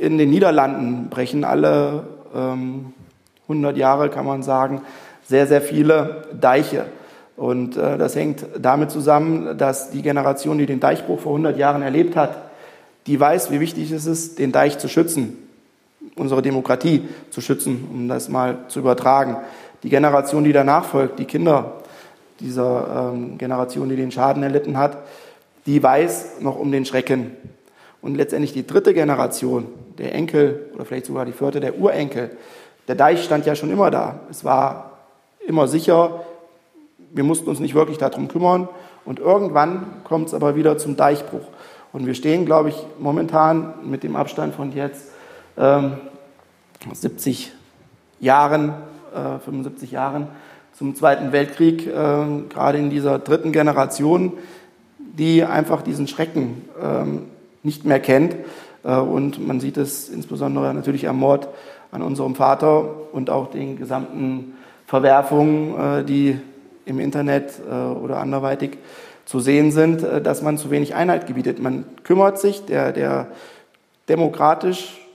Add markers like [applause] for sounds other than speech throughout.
in den Niederlanden brechen alle ähm, 100 Jahre, kann man sagen, sehr, sehr viele Deiche. Und äh, das hängt damit zusammen, dass die Generation, die den Deichbruch vor 100 Jahren erlebt hat, die weiß, wie wichtig es ist, den Deich zu schützen, unsere Demokratie zu schützen, um das mal zu übertragen. Die Generation, die danach folgt, die Kinder dieser ähm, Generation, die den Schaden erlitten hat, die weiß noch um den Schrecken. Und letztendlich die dritte Generation, der Enkel oder vielleicht sogar die vierte, der Urenkel, der Deich stand ja schon immer da. Es war immer sicher, wir mussten uns nicht wirklich darum kümmern. Und irgendwann kommt es aber wieder zum Deichbruch. Und wir stehen, glaube ich, momentan mit dem Abstand von jetzt ähm, 70 Jahren, äh, 75 Jahren zum Zweiten Weltkrieg, äh, gerade in dieser dritten Generation, die einfach diesen Schrecken äh, nicht mehr kennt. Äh, und man sieht es insbesondere natürlich am Mord an unserem Vater und auch den gesamten Verwerfungen, äh, die im Internet äh, oder anderweitig zu sehen sind, dass man zu wenig Einheit gebietet. Man kümmert sich, der, der demokratisch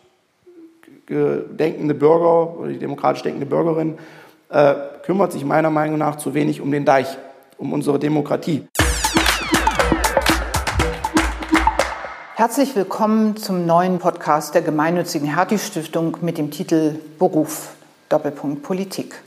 denkende Bürger oder die demokratisch denkende Bürgerin kümmert sich meiner Meinung nach zu wenig um den Deich, um unsere Demokratie. Herzlich willkommen zum neuen Podcast der gemeinnützigen Hertie Stiftung mit dem Titel Beruf Doppelpunkt Politik.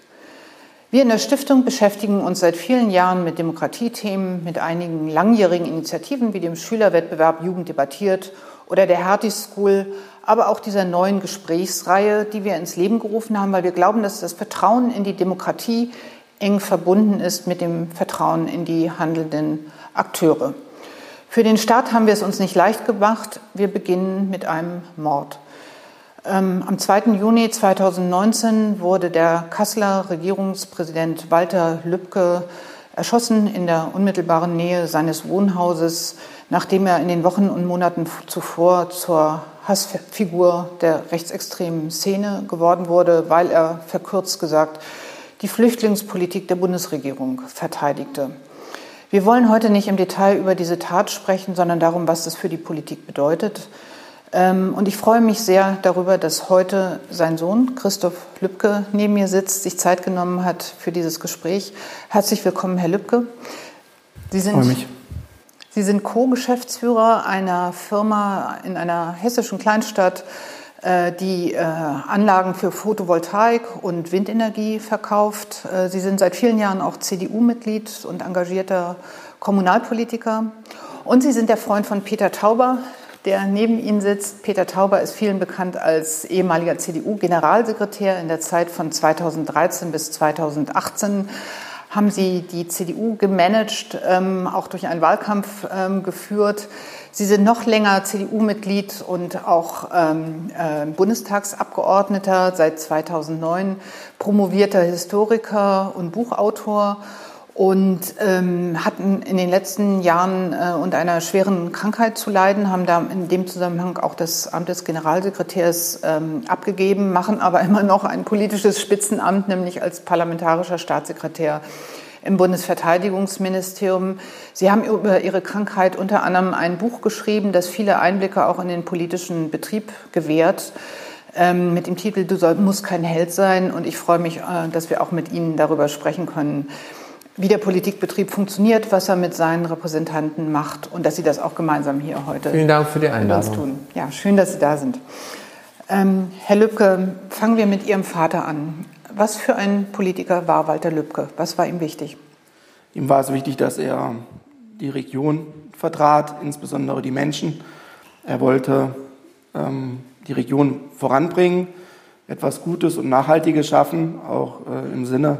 Wir in der Stiftung beschäftigen uns seit vielen Jahren mit Demokratiethemen, mit einigen langjährigen Initiativen wie dem Schülerwettbewerb Jugend debattiert oder der Hertie School, aber auch dieser neuen Gesprächsreihe, die wir ins Leben gerufen haben, weil wir glauben, dass das Vertrauen in die Demokratie eng verbunden ist mit dem Vertrauen in die handelnden Akteure. Für den Start haben wir es uns nicht leicht gemacht. Wir beginnen mit einem Mord. Ähm, am 2. Juni 2019 wurde der Kasseler Regierungspräsident Walter Lübcke erschossen in der unmittelbaren Nähe seines Wohnhauses, nachdem er in den Wochen und Monaten zuvor zur Hassfigur der rechtsextremen Szene geworden wurde, weil er verkürzt gesagt die Flüchtlingspolitik der Bundesregierung verteidigte. Wir wollen heute nicht im Detail über diese Tat sprechen, sondern darum, was das für die Politik bedeutet. Ähm, und ich freue mich sehr darüber, dass heute sein Sohn Christoph Lübcke neben mir sitzt, sich Zeit genommen hat für dieses Gespräch. Herzlich willkommen, Herr Lübcke. Sie sind, mich. Sie sind Co-Geschäftsführer einer Firma in einer hessischen Kleinstadt, die äh, Anlagen für Photovoltaik und Windenergie verkauft. Äh, Sie sind seit vielen Jahren auch CDU-Mitglied und engagierter Kommunalpolitiker. Und Sie sind der Freund von Peter Tauber, der neben Ihnen sitzt. Peter Tauber ist vielen bekannt als ehemaliger CDU-Generalsekretär. In der Zeit von 2013 bis 2018 haben Sie die CDU gemanagt, ähm, auch durch einen Wahlkampf ähm, geführt. Sie sind noch länger CDU-Mitglied und auch ähm, äh, Bundestagsabgeordneter seit 2009, promovierter Historiker und Buchautor und ähm, hatten in den letzten Jahren äh, unter einer schweren Krankheit zu leiden, haben da in dem Zusammenhang auch das Amt des Generalsekretärs ähm, abgegeben, machen aber immer noch ein politisches Spitzenamt, nämlich als parlamentarischer Staatssekretär im Bundesverteidigungsministerium. Sie haben über Ihre Krankheit unter anderem ein Buch geschrieben, das viele Einblicke auch in den politischen Betrieb gewährt ähm, mit dem Titel Du soll, musst kein Held sein. Und ich freue mich, äh, dass wir auch mit Ihnen darüber sprechen können wie der Politikbetrieb funktioniert, was er mit seinen Repräsentanten macht und dass Sie das auch gemeinsam hier heute Vielen Dank für die Einladung. tun. Ja, schön, dass Sie da sind. Ähm, Herr Lübcke, fangen wir mit Ihrem Vater an. Was für ein Politiker war Walter Lübcke? Was war ihm wichtig? Ihm war es wichtig, dass er die Region vertrat, insbesondere die Menschen. Er wollte ähm, die Region voranbringen, etwas Gutes und Nachhaltiges schaffen, auch äh, im Sinne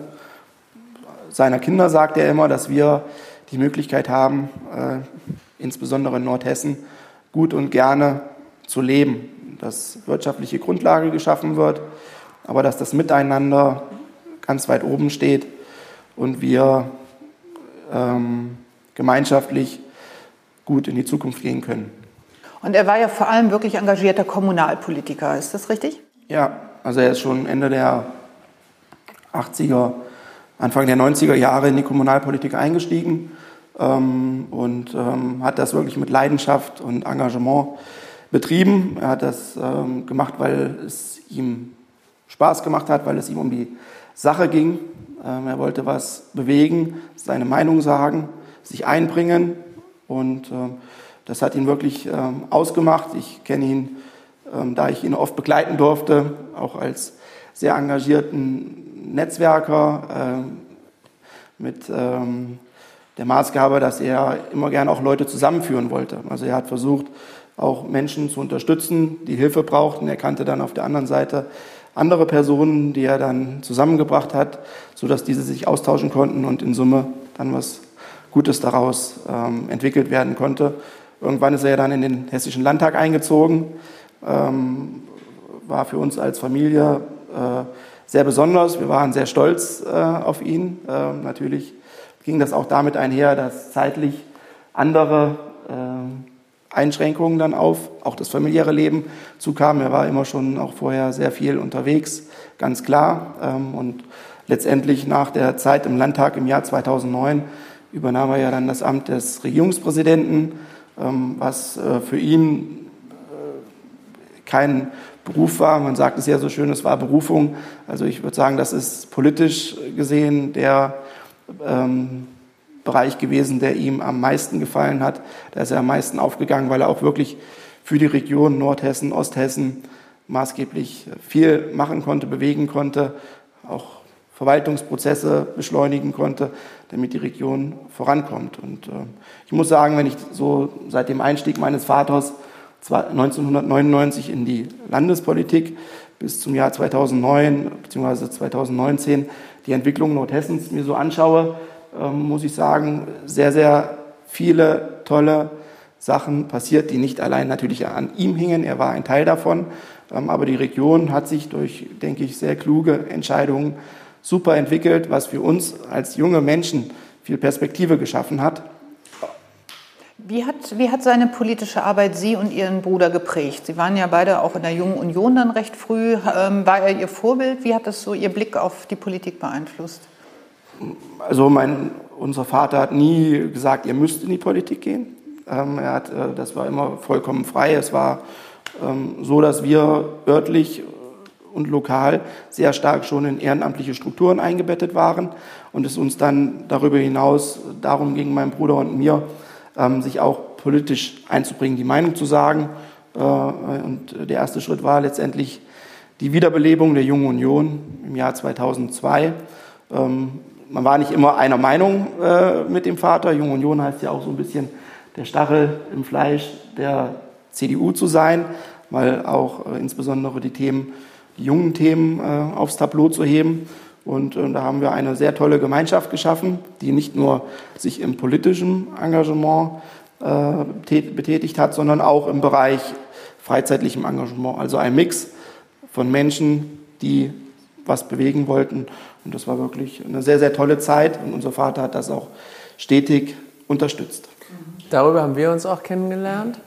seiner Kinder sagt er immer, dass wir die Möglichkeit haben, äh, insbesondere in Nordhessen, gut und gerne zu leben, dass wirtschaftliche Grundlage geschaffen wird, aber dass das Miteinander ganz weit oben steht und wir ähm, gemeinschaftlich gut in die Zukunft gehen können. Und er war ja vor allem wirklich engagierter Kommunalpolitiker, ist das richtig? Ja, also er ist schon Ende der 80er Anfang der 90er Jahre in die Kommunalpolitik eingestiegen ähm, und ähm, hat das wirklich mit Leidenschaft und Engagement betrieben. Er hat das ähm, gemacht, weil es ihm Spaß gemacht hat, weil es ihm um die Sache ging. Ähm, er wollte was bewegen, seine Meinung sagen, sich einbringen und ähm, das hat ihn wirklich ähm, ausgemacht. Ich kenne ihn, da ich ihn oft begleiten durfte, auch als sehr engagierten Netzwerker mit der Maßgabe, dass er immer gerne auch Leute zusammenführen wollte. Also er hat versucht, auch Menschen zu unterstützen, die Hilfe brauchten. Er kannte dann auf der anderen Seite andere Personen, die er dann zusammengebracht hat, sodass diese sich austauschen konnten und in Summe dann was Gutes daraus ähm, entwickelt werden konnte. Irgendwann ist er dann in den Hessischen Landtag eingezogen, ähm, war für uns als Familie äh, sehr besonders. Wir waren sehr stolz äh, auf ihn. Äh, natürlich ging das auch damit einher, dass zeitlich andere äh, Einschränkungen dann auf auch das familiäre Leben zukamen. Er war immer schon auch vorher sehr viel unterwegs, ganz klar. Ähm, und letztendlich nach der Zeit im Landtag im Jahr 2009 übernahm er ja dann das Amt des Regierungspräsidenten, ähm, was äh, für ihn äh, kein Beruf war. Man sagt es ja so schön, es war Berufung. Also ich würde sagen, das ist politisch gesehen der ähm, Bereich gewesen, der ihm am meisten gefallen hat. Da ist er am meisten aufgegangen, weil er auch wirklich für die Region Nordhessen, Osthessen maßgeblich viel machen konnte, bewegen konnte, auch Verwaltungsprozesse beschleunigen konnte, damit die Region vorankommt. Und äh, ich muss sagen, wenn ich so seit dem Einstieg meines Vaters 1999 in die Landespolitik bis zum Jahr 2009 bzw. 2019 die Entwicklung Nordhessens mir so anschaue, muss ich sagen, sehr, sehr viele tolle Sachen passiert, die nicht allein natürlich an ihm hingen. Er war ein Teil davon. Ähm, aber die Region hat sich durch, denke ich, sehr kluge Entscheidungen super entwickelt, was für uns als junge Menschen viel Perspektive geschaffen hat. Wie hat, wie hat seine politische Arbeit Sie und Ihren Bruder geprägt? Sie waren ja beide auch in der Jungen Union dann recht früh. Ähm, war er Ihr Vorbild? Wie hat das so Ihr Blick auf die Politik beeinflusst? Also mein, unser Vater hat nie gesagt, ihr müsst in die Politik gehen. Ähm, er hat, äh, das war immer vollkommen frei. Es war ähm, so, dass wir örtlich und lokal sehr stark schon in ehrenamtliche Strukturen eingebettet waren und es uns dann darüber hinaus darum ging, meinem Bruder und mir, ähm, sich auch politisch einzubringen, die Meinung zu sagen. Äh, und der erste Schritt war letztendlich die Wiederbelebung der Jungen Union im Jahr 2002. Ähm, man war nicht immer einer Meinung äh, mit dem Vater. Junge Union heißt ja auch so ein bisschen der Stachel im Fleisch der CDU zu sein, weil auch äh, insbesondere die Themen die jungen Themen äh, aufs Tableau zu heben. Und äh, da haben wir eine sehr tolle Gemeinschaft geschaffen, die nicht nur sich im politischen Engagement äh, betätigt hat, sondern auch im Bereich freizeitlichem Engagement. Also ein Mix von Menschen, die was bewegen wollten. Und das war wirklich eine sehr, sehr tolle Zeit. Und unser Vater hat das auch stetig unterstützt. Darüber haben wir uns auch kennengelernt.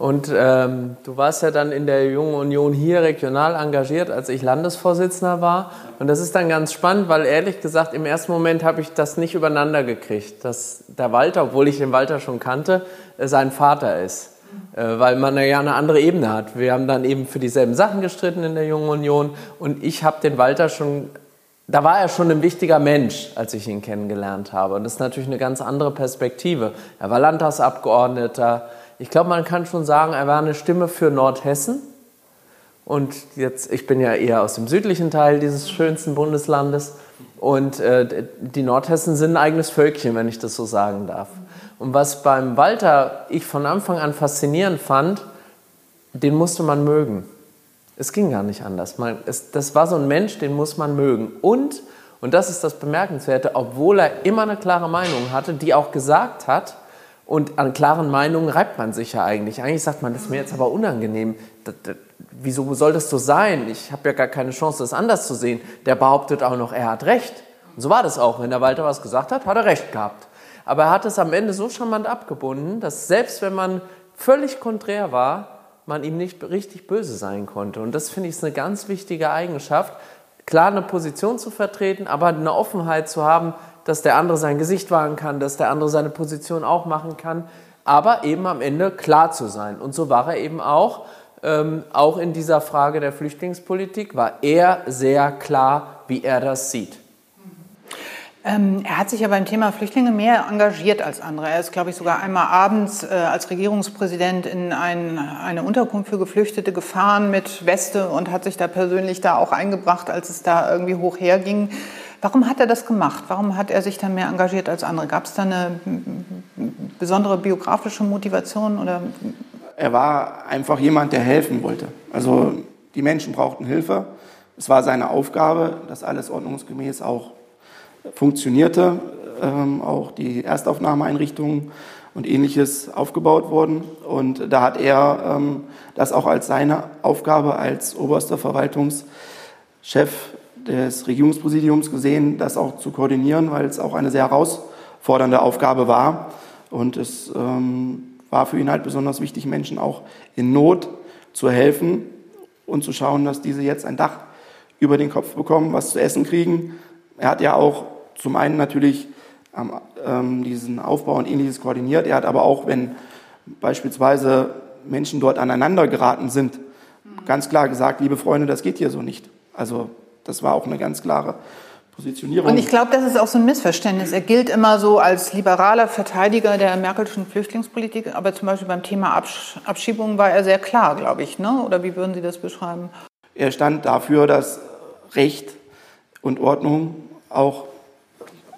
Und ähm, du warst ja dann in der Jungen Union hier regional engagiert, als ich Landesvorsitzender war. Und das ist dann ganz spannend, weil ehrlich gesagt, im ersten Moment habe ich das nicht übereinander gekriegt, dass der Walter, obwohl ich den Walter schon kannte, äh, sein Vater ist. Äh, weil man ja eine andere Ebene hat. Wir haben dann eben für dieselben Sachen gestritten in der Jungen Union. Und ich habe den Walter schon, da war er schon ein wichtiger Mensch, als ich ihn kennengelernt habe. Und das ist natürlich eine ganz andere Perspektive. Er war Landtagsabgeordneter ich glaube, man kann schon sagen, er war eine Stimme für Nordhessen. Und jetzt, ich bin ja eher aus dem südlichen Teil dieses schönsten Bundeslandes. Und äh, die Nordhessen sind ein eigenes Völkchen, wenn ich das so sagen darf. Und was beim Walter ich von Anfang an faszinierend fand, den musste man mögen. Es ging gar nicht anders. Man, es, das war so ein Mensch, den muss man mögen. Und, und das ist das Bemerkenswerte, obwohl er immer eine klare Meinung hatte, die auch gesagt hat, und an klaren Meinungen reibt man sich ja eigentlich. Eigentlich sagt man, das ist mir jetzt aber unangenehm. Das, das, wieso soll das so sein? Ich habe ja gar keine Chance, das anders zu sehen. Der behauptet auch noch, er hat recht. Und so war das auch. Wenn der Walter was gesagt hat, hat er recht gehabt. Aber er hat es am Ende so charmant abgebunden, dass selbst wenn man völlig konträr war, man ihm nicht richtig böse sein konnte. Und das finde ich ist eine ganz wichtige Eigenschaft, klar eine Position zu vertreten, aber eine Offenheit zu haben, dass der andere sein Gesicht wahren kann, dass der andere seine Position auch machen kann. aber eben am Ende klar zu sein. Und so war er eben auch. Ähm, auch in dieser Frage der Flüchtlingspolitik war er sehr klar, wie er das sieht. Ähm, er hat sich ja beim Thema Flüchtlinge mehr engagiert als andere. Er ist, glaube ich, sogar einmal abends äh, als Regierungspräsident in ein, eine Unterkunft für Geflüchtete gefahren mit Weste und hat sich da persönlich da auch eingebracht, als es da irgendwie hoch herging. Warum hat er das gemacht? Warum hat er sich da mehr engagiert als andere? Gab es da eine besondere biografische Motivation oder? Er war einfach jemand, der helfen wollte. Also die Menschen brauchten Hilfe. Es war seine Aufgabe, das alles ordnungsgemäß auch funktionierte, ähm, auch die Erstaufnahmeeinrichtungen und ähnliches aufgebaut wurden. Und da hat er ähm, das auch als seine Aufgabe als oberster Verwaltungschef des Regierungspräsidiums gesehen, das auch zu koordinieren, weil es auch eine sehr herausfordernde Aufgabe war. Und es ähm, war für ihn halt besonders wichtig, Menschen auch in Not zu helfen und zu schauen, dass diese jetzt ein Dach über den Kopf bekommen, was zu essen kriegen, er hat ja auch zum einen natürlich ähm, diesen Aufbau und ähnliches koordiniert. Er hat aber auch, wenn beispielsweise Menschen dort aneinander geraten sind, ganz klar gesagt, liebe Freunde, das geht hier so nicht. Also das war auch eine ganz klare Positionierung. Und ich glaube, das ist auch so ein Missverständnis. Er gilt immer so als liberaler Verteidiger der Merkelschen Flüchtlingspolitik, aber zum Beispiel beim Thema Absch Abschiebung war er sehr klar, glaube ich. Ne? Oder wie würden Sie das beschreiben? Er stand dafür, dass Recht und Ordnung auch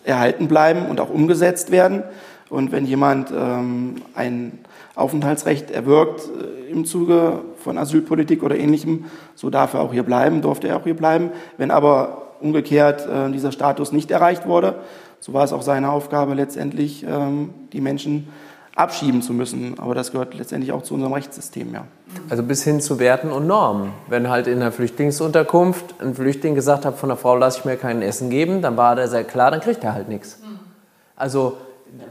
erhalten bleiben und auch umgesetzt werden. Und wenn jemand ähm, ein Aufenthaltsrecht erwirkt äh, im Zuge von Asylpolitik oder ähnlichem, so darf er auch hier bleiben, durfte er auch hier bleiben. Wenn aber umgekehrt äh, dieser Status nicht erreicht wurde, so war es auch seine Aufgabe letztendlich, ähm, die Menschen abschieben zu müssen. Aber das gehört letztendlich auch zu unserem Rechtssystem, ja. Also bis hin zu Werten und Normen. Wenn halt in der Flüchtlingsunterkunft ein Flüchtling gesagt hat, von der Frau lasse ich mir kein Essen geben, dann war der sehr klar, dann kriegt er halt nichts. Also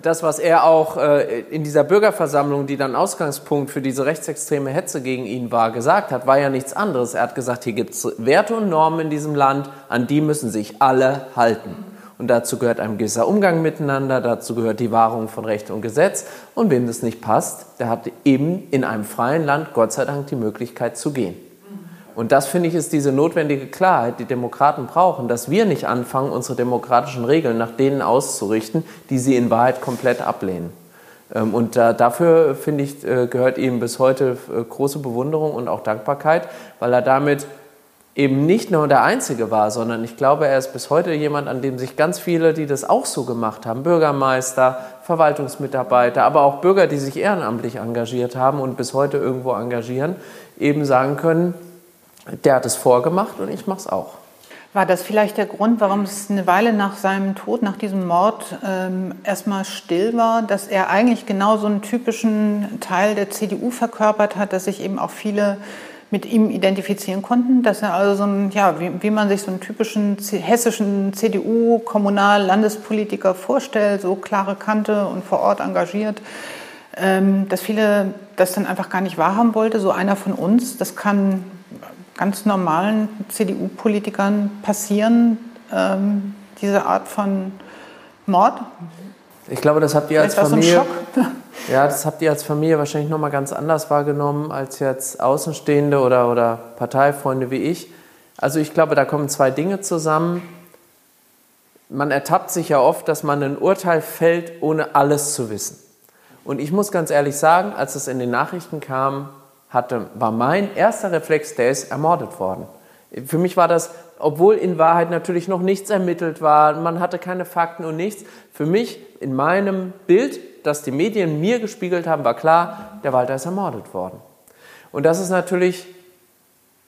das, was er auch äh, in dieser Bürgerversammlung, die dann Ausgangspunkt für diese rechtsextreme Hetze gegen ihn war, gesagt hat, war ja nichts anderes. Er hat gesagt, hier gibt es Werte und Normen in diesem Land, an die müssen sich alle halten. Und dazu gehört ein gewisser Umgang miteinander, dazu gehört die Wahrung von Recht und Gesetz. Und wem das nicht passt, der hat eben in einem freien Land Gott sei Dank die Möglichkeit zu gehen. Und das finde ich ist diese notwendige Klarheit, die Demokraten brauchen, dass wir nicht anfangen, unsere demokratischen Regeln nach denen auszurichten, die sie in Wahrheit komplett ablehnen. Ähm, und dafür, finde ich, äh, gehört ihm bis heute äh, große Bewunderung und auch Dankbarkeit, weil er damit eben nicht nur der Einzige war, sondern ich glaube, er ist bis heute jemand, an dem sich ganz viele, die das auch so gemacht haben, Bürgermeister, Verwaltungsmitarbeiter, aber auch Bürger, die sich ehrenamtlich engagiert haben und bis heute irgendwo engagieren, eben sagen können, der hat es vorgemacht und ich mache es auch. War das vielleicht der Grund, warum es eine Weile nach seinem Tod, nach diesem Mord ähm, erstmal still war, dass er eigentlich genau so einen typischen Teil der CDU verkörpert hat, dass sich eben auch viele mit ihm identifizieren konnten, dass er also so ein, ja, wie, wie man sich so einen typischen hessischen CDU-Kommunal-Landespolitiker vorstellt, so klare Kante und vor Ort engagiert, ähm, dass viele das dann einfach gar nicht wahrhaben wollte, so einer von uns. Das kann ganz normalen CDU-Politikern passieren, ähm, diese Art von Mord. Ich glaube, das habt ihr als Familie. So ja, das habt ihr als Familie wahrscheinlich noch mal ganz anders wahrgenommen als jetzt Außenstehende oder, oder Parteifreunde wie ich. Also ich glaube, da kommen zwei Dinge zusammen. Man ertappt sich ja oft, dass man ein Urteil fällt, ohne alles zu wissen. Und ich muss ganz ehrlich sagen, als es in den Nachrichten kam, hatte, war mein erster Reflex, der ist ermordet worden. Für mich war das, obwohl in Wahrheit natürlich noch nichts ermittelt war, man hatte keine Fakten und nichts. Für mich in meinem Bild, das die Medien mir gespiegelt haben, war klar, der Walter ist ermordet worden. Und das ist natürlich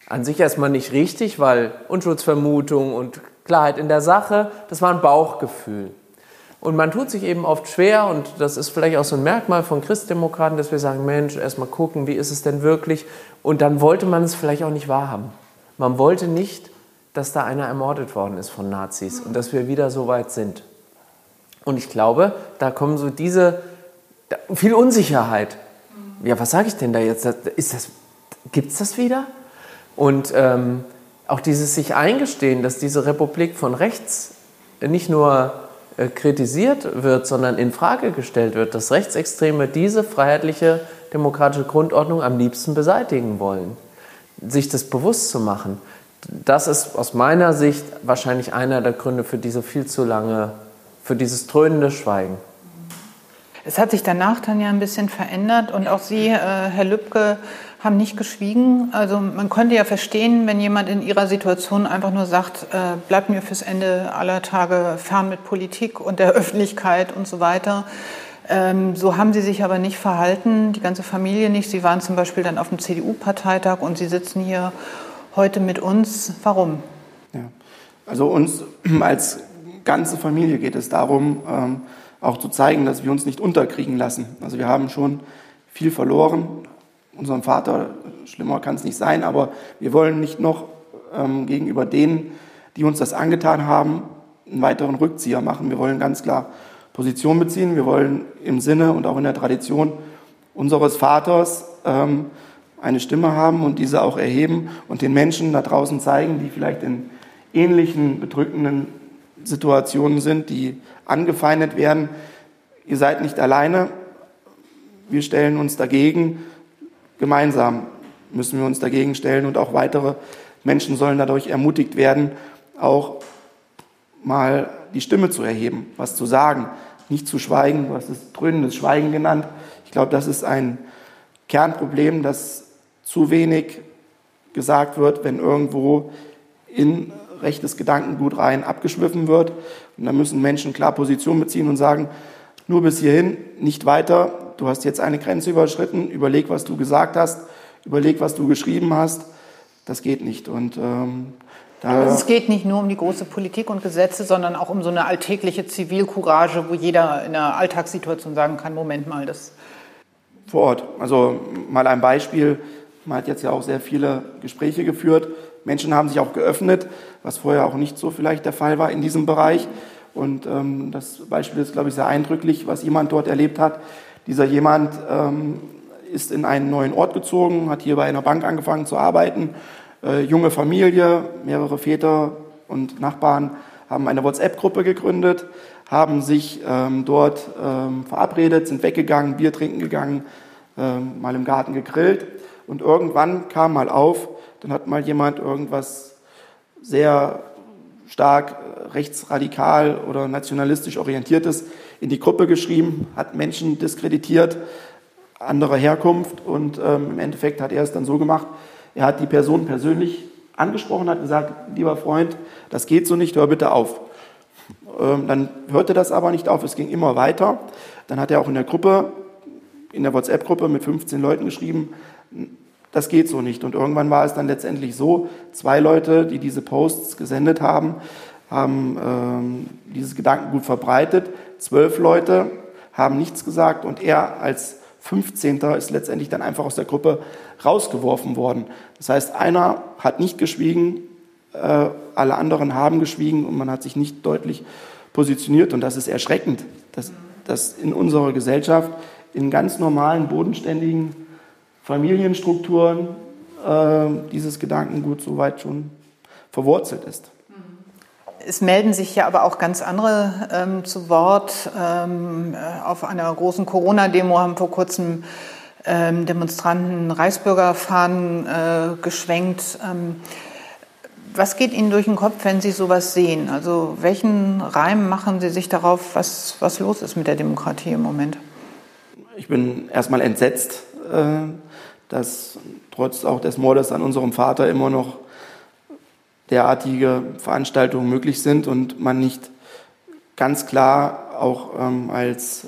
an sich erstmal nicht richtig, weil Unschuldsvermutung und Klarheit in der Sache, das war ein Bauchgefühl. Und man tut sich eben oft schwer, und das ist vielleicht auch so ein Merkmal von Christdemokraten, dass wir sagen, Mensch, erstmal gucken, wie ist es denn wirklich? Und dann wollte man es vielleicht auch nicht wahrhaben. Man wollte nicht, dass da einer ermordet worden ist von Nazis und dass wir wieder so weit sind. Und ich glaube, da kommen so diese viel Unsicherheit. Ja, was sage ich denn da jetzt? Ist das, gibt es das wieder? Und ähm, auch dieses sich eingestehen, dass diese Republik von rechts nicht nur äh, kritisiert wird, sondern in Frage gestellt wird, dass Rechtsextreme diese freiheitliche demokratische Grundordnung am liebsten beseitigen wollen. Sich das bewusst zu machen, das ist aus meiner Sicht wahrscheinlich einer der Gründe für diese viel zu lange, für dieses dröhnende Schweigen. Es hat sich danach dann ja ein bisschen verändert und auch Sie, äh, Herr Lübcke, haben nicht geschwiegen. Also man könnte ja verstehen, wenn jemand in Ihrer Situation einfach nur sagt, äh, bleibt mir fürs Ende aller Tage fern mit Politik und der [laughs] Öffentlichkeit und so weiter. Ähm, so haben Sie sich aber nicht verhalten, die ganze Familie nicht. Sie waren zum Beispiel dann auf dem CDU-Parteitag und Sie sitzen hier heute mit uns. Warum? Ja. Also uns [clears throat] als ganze Familie geht es darum, ähm, auch zu zeigen, dass wir uns nicht unterkriegen lassen. Also wir haben schon viel verloren, unserem Vater, schlimmer kann es nicht sein, aber wir wollen nicht noch ähm, gegenüber denen, die uns das angetan haben, einen weiteren Rückzieher machen. Wir wollen ganz klar Position beziehen. Wir wollen im Sinne und auch in der Tradition unseres Vaters ähm, eine Stimme haben und diese auch erheben und den Menschen da draußen zeigen, die vielleicht in ähnlichen bedrückenden Situationen sind, die angefeindet werden. Ihr seid nicht alleine. Wir stellen uns dagegen Gemeinsam müssen wir uns dagegen stellen und auch weitere Menschen sollen dadurch ermutigt werden, auch mal die Stimme zu erheben, was zu sagen, nicht zu schweigen. Du hast es dröhnendes Schweigen genannt. Ich glaube, das ist ein Kernproblem, dass zu wenig gesagt wird, wenn irgendwo in rechtes Gedankengut rein abgeschwiffen wird. Und da müssen Menschen klar Position beziehen und sagen, nur bis hierhin, nicht weiter du hast jetzt eine Grenze überschritten, überleg, was du gesagt hast, überleg, was du geschrieben hast. Das geht nicht. Und ähm, also es geht nicht nur um die große Politik und Gesetze, sondern auch um so eine alltägliche Zivilcourage, wo jeder in einer Alltagssituation sagen kann, Moment mal, das... Vor Ort. Also mal ein Beispiel. Man hat jetzt ja auch sehr viele Gespräche geführt. Menschen haben sich auch geöffnet, was vorher auch nicht so vielleicht der Fall war in diesem Bereich. Und ähm, das Beispiel ist, glaube ich, sehr eindrücklich, was jemand dort erlebt hat. Dieser jemand ähm, ist in einen neuen Ort gezogen, hat hier bei einer Bank angefangen zu arbeiten. Äh, junge Familie, mehrere Väter und Nachbarn haben eine WhatsApp-Gruppe gegründet, haben sich ähm, dort ähm, verabredet, sind weggegangen, Bier trinken gegangen, ähm, mal im Garten gegrillt. Und irgendwann kam mal auf, dann hat mal jemand irgendwas sehr stark rechtsradikal oder nationalistisch orientiertes in die Gruppe geschrieben, hat Menschen diskreditiert, anderer Herkunft und ähm, im Endeffekt hat er es dann so gemacht, er hat die Person persönlich angesprochen, hat gesagt, lieber Freund, das geht so nicht, hör bitte auf. Ähm, dann hörte das aber nicht auf, es ging immer weiter. Dann hat er auch in der Gruppe, in der WhatsApp-Gruppe mit 15 Leuten geschrieben, das geht so nicht. Und irgendwann war es dann letztendlich so, zwei Leute, die diese Posts gesendet haben, haben ähm, dieses Gedankengut verbreitet. Zwölf Leute haben nichts gesagt und er als 15. ist letztendlich dann einfach aus der Gruppe rausgeworfen worden. Das heißt, einer hat nicht geschwiegen, äh, alle anderen haben geschwiegen und man hat sich nicht deutlich positioniert. Und das ist erschreckend, dass, dass in unserer Gesellschaft in ganz normalen, bodenständigen Familienstrukturen äh, dieses Gedankengut so weit schon verwurzelt ist. Es melden sich ja aber auch ganz andere ähm, zu Wort. Ähm, äh, auf einer großen Corona-Demo haben vor kurzem ähm, Demonstranten Reichsbürgerfahnen äh, geschwenkt. Ähm, was geht Ihnen durch den Kopf, wenn Sie sowas sehen? Also welchen Reim machen Sie sich darauf, was, was los ist mit der Demokratie im Moment? Ich bin erstmal entsetzt, äh, dass trotz auch des Mordes an unserem Vater immer noch derartige Veranstaltungen möglich sind und man nicht ganz klar auch ähm, als äh,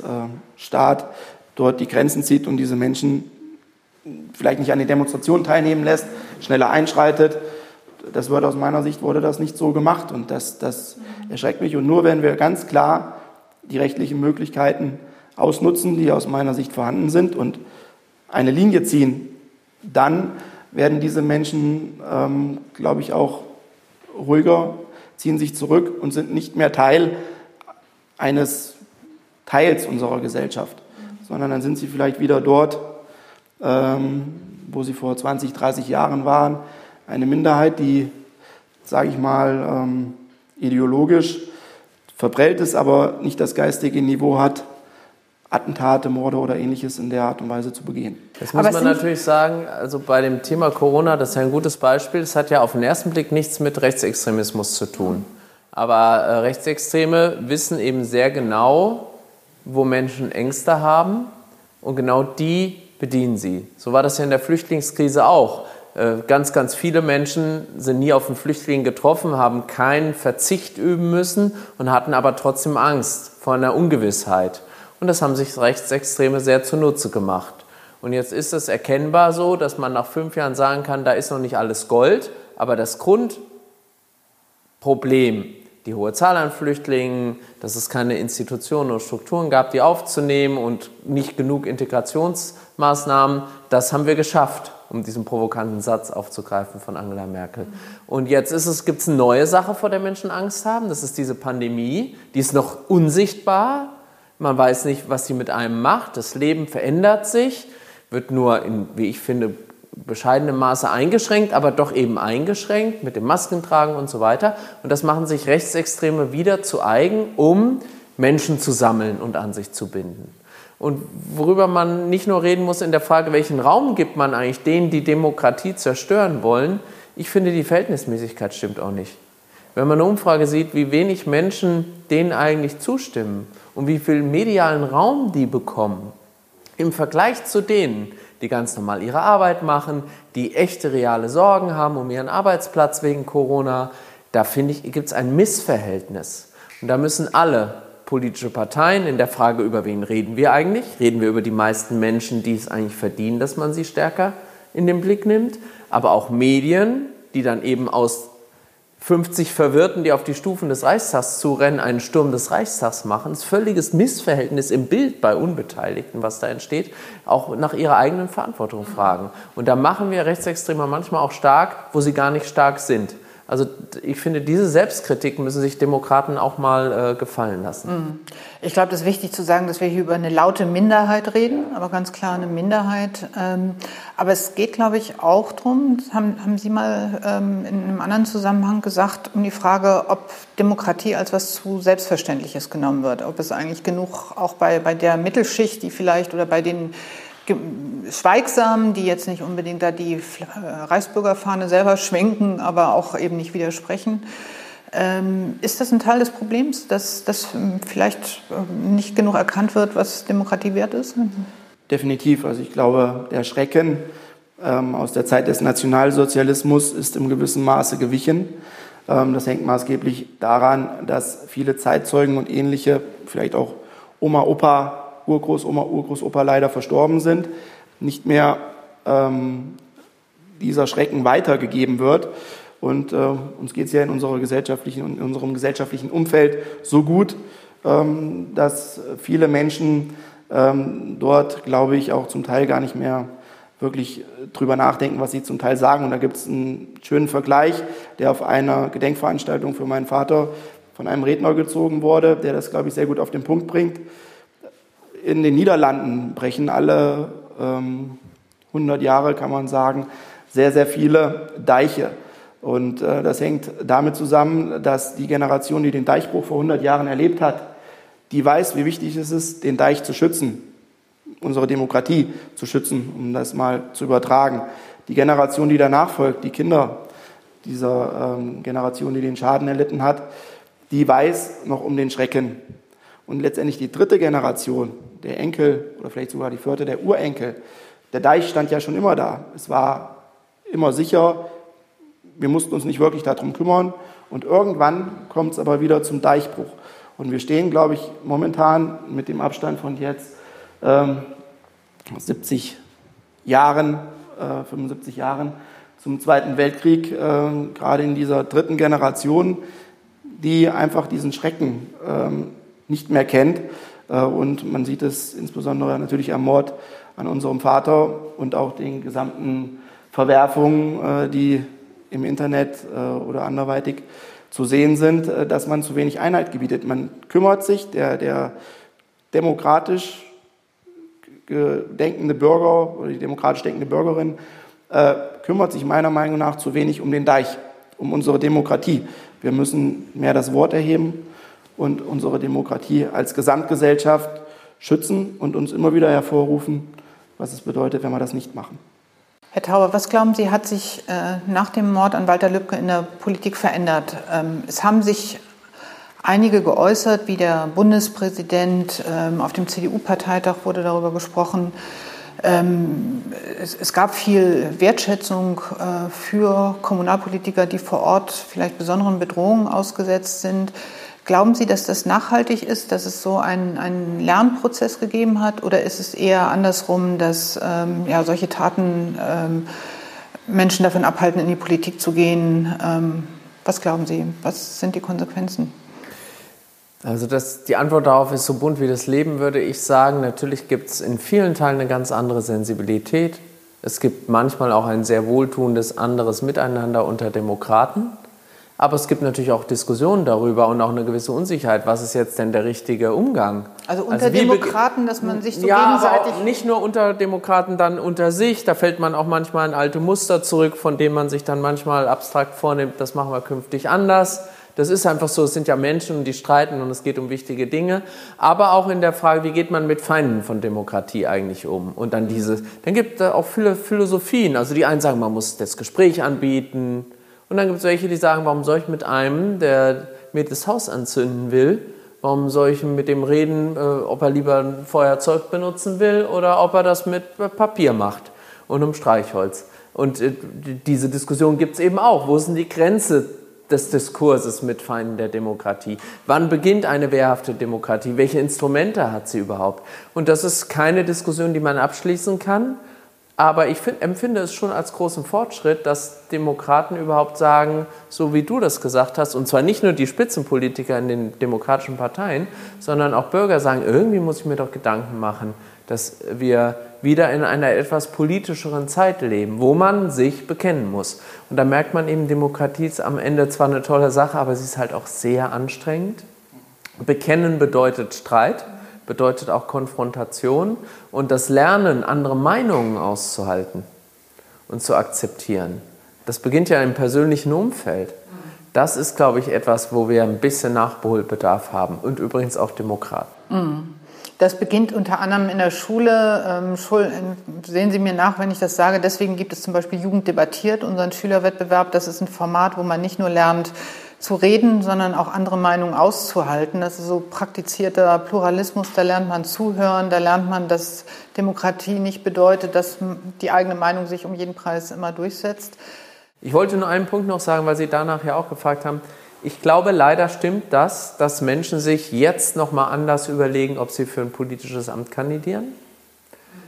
Staat dort die Grenzen zieht und diese Menschen vielleicht nicht an den Demonstrationen teilnehmen lässt, schneller einschreitet. Das wird aus meiner Sicht wurde das nicht so gemacht und das, das erschreckt mich. Und nur wenn wir ganz klar die rechtlichen Möglichkeiten ausnutzen, die aus meiner Sicht vorhanden sind und eine Linie ziehen, dann werden diese Menschen, ähm, glaube ich, auch ruhiger, ziehen sich zurück und sind nicht mehr Teil eines Teils unserer Gesellschaft, sondern dann sind sie vielleicht wieder dort, ähm, wo sie vor 20, 30 Jahren waren. Eine Minderheit, die, sage ich mal, ähm, ideologisch verprellt ist, aber nicht das geistige Niveau hat, Attentate, Morde oder ähnliches in der Art und Weise zu begehen. Das muss man natürlich sagen, also bei dem Thema Corona, das ist ja ein gutes Beispiel, es hat ja auf den ersten Blick nichts mit Rechtsextremismus zu tun. Aber äh, Rechtsextreme wissen eben sehr genau, wo Menschen Ängste haben und genau die bedienen sie. So war das ja in der Flüchtlingskrise auch. Äh, ganz, ganz viele Menschen sind nie auf einen Flüchtling getroffen, haben keinen Verzicht üben müssen und hatten aber trotzdem Angst vor einer Ungewissheit. Und das haben sich Rechtsextreme sehr zunutze gemacht. Und jetzt ist es erkennbar so, dass man nach fünf Jahren sagen kann, da ist noch nicht alles Gold, aber das Grundproblem, die hohe Zahl an Flüchtlingen, dass es keine Institutionen und Strukturen gab, die aufzunehmen und nicht genug Integrationsmaßnahmen, das haben wir geschafft, um diesen provokanten Satz aufzugreifen von Angela Merkel. Und jetzt es, gibt es eine neue Sache, vor der Menschen Angst haben, das ist diese Pandemie, die ist noch unsichtbar, man weiß nicht, was sie mit einem macht, das Leben verändert sich, wird nur in, wie ich finde, bescheidenem Maße eingeschränkt, aber doch eben eingeschränkt mit dem Maskentragen und so weiter. Und das machen sich Rechtsextreme wieder zu eigen, um Menschen zu sammeln und an sich zu binden. Und worüber man nicht nur reden muss in der Frage, welchen Raum gibt man eigentlich denen, die Demokratie zerstören wollen, ich finde, die Verhältnismäßigkeit stimmt auch nicht. Wenn man eine Umfrage sieht, wie wenig Menschen denen eigentlich zustimmen und wie viel medialen Raum die bekommen, im Vergleich zu denen, die ganz normal ihre Arbeit machen, die echte reale Sorgen haben um ihren Arbeitsplatz wegen Corona, da finde ich, gibt es ein Missverhältnis. Und da müssen alle politische Parteien in der Frage, über wen reden wir eigentlich? Reden wir über die meisten Menschen, die es eigentlich verdienen, dass man sie stärker in den Blick nimmt? Aber auch Medien, die dann eben aus 50 Verwirrten, die auf die Stufen des Reichstags zurennen, einen Sturm des Reichstags machen. Das ist völliges Missverhältnis im Bild bei Unbeteiligten, was da entsteht, auch nach ihrer eigenen Verantwortung fragen. Und da machen wir Rechtsextreme manchmal auch stark, wo sie gar nicht stark sind. Also ich finde, diese Selbstkritik müssen sich Demokraten auch mal äh, gefallen lassen. Mhm. Ich glaube, das ist wichtig zu sagen, dass wir hier über eine laute Minderheit reden, aber ganz klar eine Minderheit. Ähm, aber es geht, glaube ich, auch darum, haben, haben Sie mal ähm, in einem anderen Zusammenhang gesagt, um die Frage, ob Demokratie als was zu Selbstverständliches genommen wird. Ob es eigentlich genug auch bei, bei der Mittelschicht, die vielleicht oder bei den Schweigsamen, die jetzt nicht unbedingt da die äh, Reichsbürgerfahne selber schwenken, aber auch eben nicht widersprechen. Ähm, ist das ein Teil des Problems, dass, dass ähm, vielleicht ähm, nicht genug erkannt wird, was Demokratie wert ist? Definitiv. Also ich glaube, der Schrecken aus der Zeit des Nationalsozialismus ist im gewissen Maße gewichen. das hängt maßgeblich daran, dass viele Zeitzeugen und ähnliche, vielleicht auch Oma, Opa, Urgroßoma, Urgroßopa leider verstorben sind, nicht mehr ähm, dieser Schrecken weitergegeben wird. Und äh, uns geht es ja in, unserer gesellschaftlichen, in unserem gesellschaftlichen Umfeld so gut, ähm, dass viele Menschen ähm, dort, glaube ich, auch zum Teil gar nicht mehr wirklich drüber nachdenken, was sie zum Teil sagen. Und da gibt es einen schönen Vergleich, der auf einer Gedenkveranstaltung für meinen Vater von einem Redner gezogen wurde, der das, glaube ich, sehr gut auf den Punkt bringt in den Niederlanden brechen alle ähm, 100 Jahre, kann man sagen, sehr, sehr viele Deiche. Und äh, das hängt damit zusammen, dass die Generation, die den Deichbruch vor 100 Jahren erlebt hat, die weiß, wie wichtig es ist, den Deich zu schützen, unsere Demokratie zu schützen, um das mal zu übertragen. Die Generation, die danach folgt, die Kinder dieser ähm, Generation, die den Schaden erlitten hat, die weiß noch um den Schrecken. Und letztendlich die dritte Generation, der Enkel oder vielleicht sogar die vierte, der Urenkel. Der Deich stand ja schon immer da. Es war immer sicher. Wir mussten uns nicht wirklich darum kümmern. Und irgendwann kommt es aber wieder zum Deichbruch. Und wir stehen, glaube ich, momentan mit dem Abstand von jetzt ähm, 70 Jahren, äh, 75 Jahren zum Zweiten Weltkrieg, äh, gerade in dieser dritten Generation, die einfach diesen Schrecken ähm, nicht mehr kennt äh, und man sieht es insbesondere natürlich am Mord an unserem Vater und auch den gesamten Verwerfungen, äh, die im Internet äh, oder anderweitig zu sehen sind, dass man zu wenig Einheit gebietet. Man kümmert sich, der, der demokratisch denkende Bürger oder die demokratisch denkende Bürgerin kümmert sich meiner Meinung nach zu wenig um den Deich, um unsere Demokratie. Wir müssen mehr das Wort erheben und unsere Demokratie als Gesamtgesellschaft schützen und uns immer wieder hervorrufen, was es bedeutet, wenn wir das nicht machen. Herr Tauber, was glauben Sie, hat sich äh, nach dem Mord an Walter Lübcke in der Politik verändert? Ähm, es haben sich einige geäußert, wie der Bundespräsident. Ähm, auf dem CDU-Parteitag wurde darüber gesprochen. Ähm, es, es, gab viel Wertschätzung äh, für Kommunalpolitiker, die vor Ort vielleicht besonderen Bedrohungen ausgesetzt sind. Glauben Sie, dass das nachhaltig ist, dass es so einen, einen Lernprozess gegeben hat? Oder ist es eher andersrum, dass ähm, ja, solche Taten ähm, Menschen davon abhalten, in die Politik zu gehen? Ähm, was glauben Sie? Was sind die Konsequenzen? Also das, die Antwort darauf ist so bunt wie das Leben, würde ich sagen. Natürlich gibt es in vielen Teilen eine ganz andere Sensibilität. Es gibt manchmal auch ein sehr wohltuendes anderes Miteinander unter Demokraten. Aber es gibt natürlich auch Diskussionen darüber und auch eine gewisse Unsicherheit. Was ist jetzt denn der richtige Umgang? Also unter also Demokraten, dass man sich so ja, gegenseitig. Aber nicht nur unter Demokraten, dann unter sich. Da fällt man auch manchmal in alte Muster zurück, von denen man sich dann manchmal abstrakt vornimmt, das machen wir künftig anders. Das ist einfach so, es sind ja Menschen, die streiten und es geht um wichtige Dinge. Aber auch in der Frage, wie geht man mit Feinden von Demokratie eigentlich um? Und dann diese, dann gibt es auch viele Philosophien. Also die einen sagen, man muss das Gespräch anbieten, und dann gibt es welche, die sagen, warum soll ich mit einem, der mir das Haus anzünden will, warum soll ich mit dem reden, äh, ob er lieber ein Feuerzeug benutzen will oder ob er das mit Papier macht und um Streichholz. Und äh, diese Diskussion gibt es eben auch. Wo denn die Grenze des Diskurses mit Feinden der Demokratie? Wann beginnt eine wehrhafte Demokratie? Welche Instrumente hat sie überhaupt? Und das ist keine Diskussion, die man abschließen kann, aber ich find, empfinde es schon als großen Fortschritt, dass Demokraten überhaupt sagen, so wie du das gesagt hast, und zwar nicht nur die Spitzenpolitiker in den demokratischen Parteien, sondern auch Bürger sagen, irgendwie muss ich mir doch Gedanken machen, dass wir wieder in einer etwas politischeren Zeit leben, wo man sich bekennen muss. Und da merkt man eben, Demokratie ist am Ende zwar eine tolle Sache, aber sie ist halt auch sehr anstrengend. Bekennen bedeutet Streit bedeutet auch Konfrontation und das Lernen, andere Meinungen auszuhalten und zu akzeptieren. Das beginnt ja im persönlichen Umfeld. Das ist, glaube ich, etwas, wo wir ein bisschen Nachholbedarf haben und übrigens auch Demokraten. Mhm. Das beginnt unter anderem in der Schule. Ähm, sehen Sie mir nach, wenn ich das sage. Deswegen gibt es zum Beispiel Jugend debattiert, unseren Schülerwettbewerb. Das ist ein Format, wo man nicht nur lernt, zu reden, sondern auch andere Meinungen auszuhalten. Das ist so praktizierter Pluralismus, da lernt man zuhören, da lernt man, dass Demokratie nicht bedeutet, dass die eigene Meinung sich um jeden Preis immer durchsetzt. Ich wollte nur einen Punkt noch sagen, weil Sie danach ja auch gefragt haben. Ich glaube, leider stimmt das, dass Menschen sich jetzt noch mal anders überlegen, ob sie für ein politisches Amt kandidieren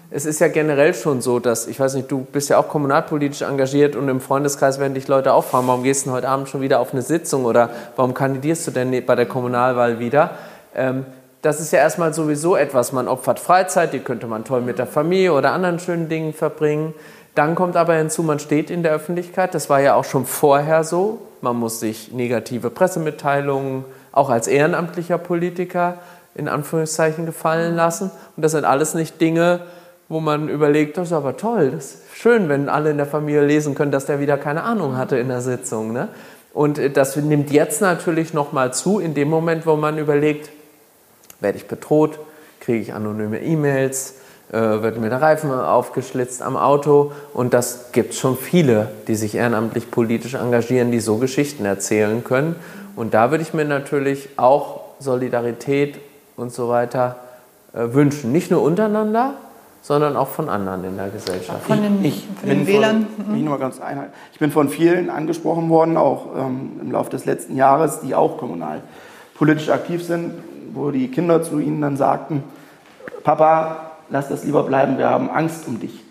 es ist ja generell schon so, dass, ich weiß nicht, du bist ja auch kommunalpolitisch engagiert und im Freundeskreis werden dich Leute auch fragen, warum gehst du heute Abend schon wieder auf eine Sitzung oder warum kandidierst du denn bei der Kommunalwahl wieder? Ähm, das ist ja erstmal sowieso etwas, man opfert Freizeit, die könnte man toll mit der Familie oder anderen schönen Dingen verbringen. Dann kommt aber hinzu, man steht in der Öffentlichkeit, das war ja auch schon vorher so, man muss sich negative Pressemitteilungen auch als ehrenamtlicher Politiker in Anführungszeichen gefallen lassen. Und das sind alles nicht Dinge, wo man überlegt, das ist aber toll, das ist schön, wenn alle in der Familie lesen können, dass der wieder keine Ahnung hatte in der Sitzung. Ne? Und äh, das nimmt jetzt natürlich nochmal zu, in dem Moment, wo man überlegt, werde ich bedroht, kriege ich anonyme E-Mails, äh, wird mir der Reifen aufgeschlitzt am Auto. Und das gibt schon viele, die sich ehrenamtlich politisch engagieren, die so Geschichten erzählen können. Und da würde ich mir natürlich auch Solidarität und so weiter äh, wünschen. Nicht nur untereinander, sondern auch von anderen in der Gesellschaft. Von den, ich, von den Wählern? Von, ich, nur ganz einheit. ich bin von vielen angesprochen worden, auch ähm, im Laufe des letzten Jahres, die auch kommunal politisch aktiv sind, wo die Kinder zu ihnen dann sagten, Papa, lass das lieber bleiben, wir haben Angst um dich.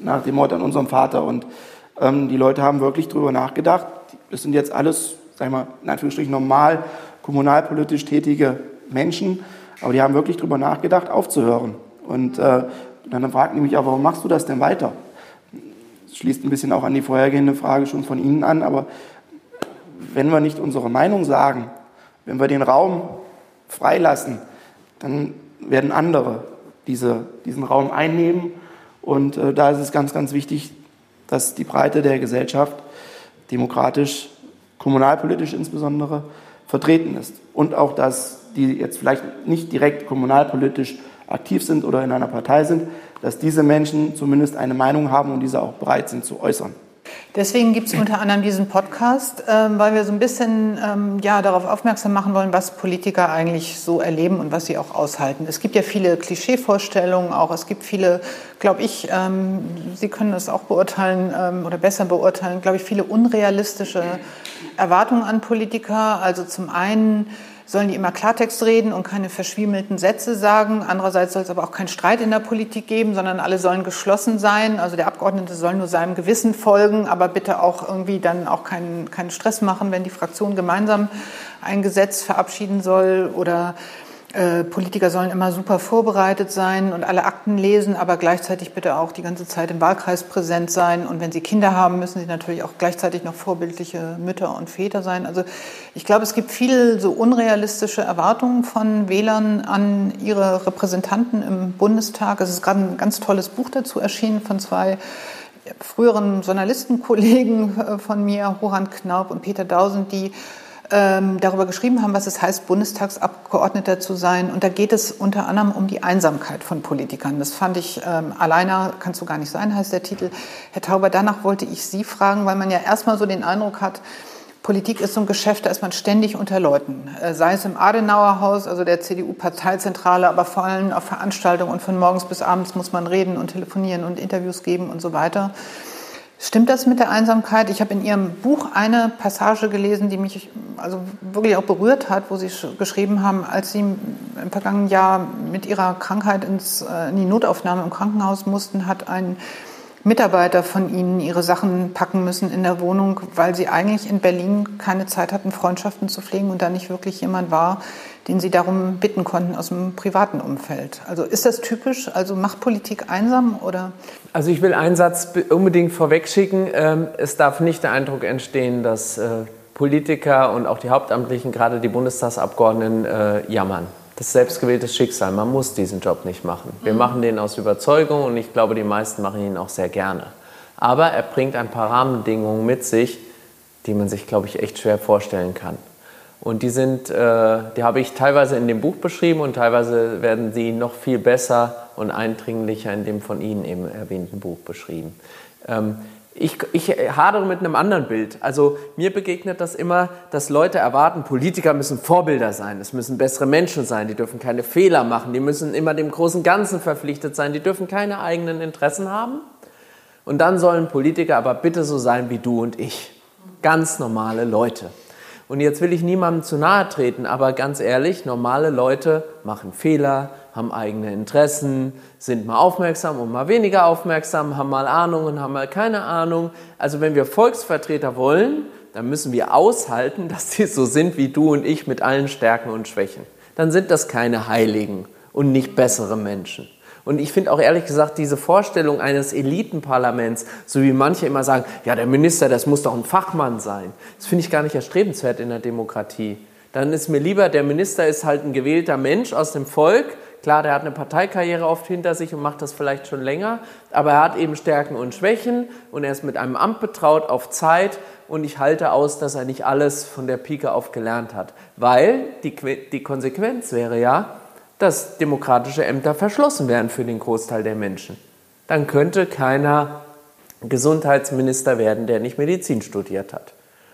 Nach dem Mord an unserem Vater. Und ähm, die Leute haben wirklich darüber nachgedacht. Das sind jetzt alles, sagen wir in Anführungsstrichen, normal kommunalpolitisch tätige Menschen, aber die haben wirklich darüber nachgedacht, aufzuhören. Und äh, dann fragt mich, ja, warum machst du das denn weiter? Das schließt ein bisschen auch an die vorhergehende Frage schon von Ihnen an, aber wenn wir nicht unsere Meinung sagen, wenn wir den Raum freilassen, dann werden andere diese, diesen Raum einnehmen. Und äh, da ist es ganz, ganz wichtig, dass die Breite der Gesellschaft demokratisch, kommunalpolitisch insbesondere, vertreten ist. Und auch, dass die jetzt vielleicht nicht direkt kommunalpolitisch aktiv sind oder in einer Partei sind, dass diese Menschen zumindest eine Meinung haben und diese auch bereit sind zu äußern. Deswegen gibt es unter anderem diesen Podcast, ähm, weil wir so ein bisschen ähm, ja, darauf aufmerksam machen wollen, was Politiker eigentlich so erleben und was sie auch aushalten. Es gibt ja viele Klischeevorstellungen auch. Es gibt viele, glaube ich, ähm, Sie können das auch beurteilen ähm, oder besser beurteilen, glaube ich, viele unrealistische Erwartungen an Politiker. Also zum einen sollen die immer Klartext reden und keine verschwiemelten Sätze sagen. Andererseits soll es aber auch keinen Streit in der Politik geben, sondern alle sollen geschlossen sein. Also der Abgeordnete soll nur seinem Gewissen folgen, aber bitte auch irgendwie dann auch keinen, keinen Stress machen, wenn die Fraktion gemeinsam ein Gesetz verabschieden soll oder Politiker sollen immer super vorbereitet sein und alle Akten lesen, aber gleichzeitig bitte auch die ganze Zeit im Wahlkreis präsent sein. Und wenn sie Kinder haben, müssen sie natürlich auch gleichzeitig noch vorbildliche Mütter und Väter sein. Also ich glaube, es gibt viele so unrealistische Erwartungen von Wählern an ihre Repräsentanten im Bundestag. Es ist gerade ein ganz tolles Buch dazu erschienen von zwei früheren Journalistenkollegen äh, von mir, Horan Knaub und Peter Dausend, die ähm, darüber geschrieben haben, was es heißt, Bundestagsabgeordneter zu sein. Und da geht es unter anderem um die Einsamkeit von Politikern. Das fand ich, ähm, alleiner kannst du gar nicht sein, heißt der Titel. Herr Tauber, danach wollte ich Sie fragen, weil man ja erstmal so den Eindruck hat, Politik ist so ein Geschäft, da ist man ständig unter Leuten. Äh, sei es im Adenauer Haus, also der CDU-Parteizentrale, aber vor allem auf Veranstaltungen und von morgens bis abends muss man reden und telefonieren und Interviews geben und so weiter. Stimmt das mit der Einsamkeit? Ich habe in Ihrem Buch eine Passage gelesen, die mich also wirklich auch berührt hat, wo Sie geschrieben haben, als Sie im vergangenen Jahr mit Ihrer Krankheit ins, äh, in die Notaufnahme im Krankenhaus mussten, hat ein Mitarbeiter von Ihnen ihre Sachen packen müssen in der Wohnung, weil Sie eigentlich in Berlin keine Zeit hatten, Freundschaften zu pflegen und da nicht wirklich jemand war, den Sie darum bitten konnten aus dem privaten Umfeld. Also ist das typisch? Also macht Politik einsam oder? Also ich will einen Satz unbedingt vorwegschicken. Ähm, es darf nicht der Eindruck entstehen, dass äh, Politiker und auch die Hauptamtlichen, gerade die Bundestagsabgeordneten, äh, jammern. Das ist selbstgewähltes Schicksal. Man muss diesen Job nicht machen. Wir mhm. machen den aus Überzeugung und ich glaube, die meisten machen ihn auch sehr gerne. Aber er bringt ein paar Rahmenbedingungen mit sich, die man sich, glaube ich, echt schwer vorstellen kann. Und die sind, äh, die habe ich teilweise in dem Buch beschrieben und teilweise werden sie noch viel besser und eindringlicher in dem von Ihnen eben erwähnten Buch beschrieben. Ähm, ich, ich hadere mit einem anderen Bild. Also mir begegnet das immer, dass Leute erwarten, Politiker müssen Vorbilder sein, es müssen bessere Menschen sein, die dürfen keine Fehler machen, die müssen immer dem großen Ganzen verpflichtet sein, die dürfen keine eigenen Interessen haben. Und dann sollen Politiker aber bitte so sein wie du und ich. Ganz normale Leute. Und jetzt will ich niemandem zu nahe treten, aber ganz ehrlich, normale Leute machen Fehler, haben eigene Interessen, sind mal aufmerksam und mal weniger aufmerksam, haben mal Ahnung und haben mal keine Ahnung. Also wenn wir Volksvertreter wollen, dann müssen wir aushalten, [laughs] dass sie so sind wie du und ich mit allen Stärken und Schwächen. Dann sind das keine Heiligen und nicht bessere Menschen. Und ich finde auch ehrlich gesagt diese Vorstellung eines Elitenparlaments, so wie manche immer sagen, ja, der Minister, das muss doch ein Fachmann sein. Das finde ich gar nicht erstrebenswert in der Demokratie. Dann ist mir lieber, der Minister ist halt ein gewählter Mensch aus dem Volk. Klar, der hat eine Parteikarriere oft hinter sich und macht das vielleicht schon länger, aber er hat eben Stärken und Schwächen und er ist mit einem Amt betraut auf Zeit und ich halte aus, dass er nicht alles von der Pike auf gelernt hat. Weil die, die Konsequenz wäre ja, dass demokratische Ämter verschlossen werden für den Großteil der Menschen. Dann könnte keiner Gesundheitsminister werden, der nicht Medizin studiert hat.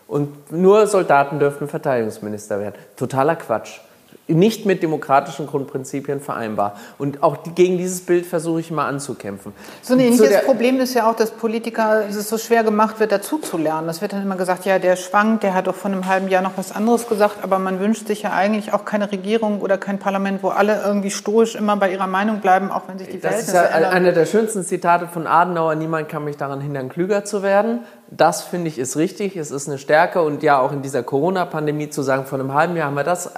Und nur Soldaten dürften Verteidigungsminister werden. Totaler Quatsch nicht mit demokratischen Grundprinzipien vereinbar. Und auch gegen dieses Bild versuche ich immer anzukämpfen. So ein ähnliches Problem ist ja auch, dass Politiker es so schwer gemacht wird, dazuzulernen. Es wird dann immer gesagt, ja, der schwankt, der hat doch vor einem halben Jahr noch was anderes gesagt, aber man wünscht sich ja eigentlich auch keine Regierung oder kein Parlament, wo alle irgendwie stoisch immer bei ihrer Meinung bleiben, auch wenn sich die Verhältnisse ändern. Das ist ja einer der schönsten Zitate von Adenauer, niemand kann mich daran hindern, klüger zu werden. Das finde ich ist richtig, es ist eine Stärke und ja auch in dieser Corona-Pandemie zu sagen, vor einem halben Jahr haben wir das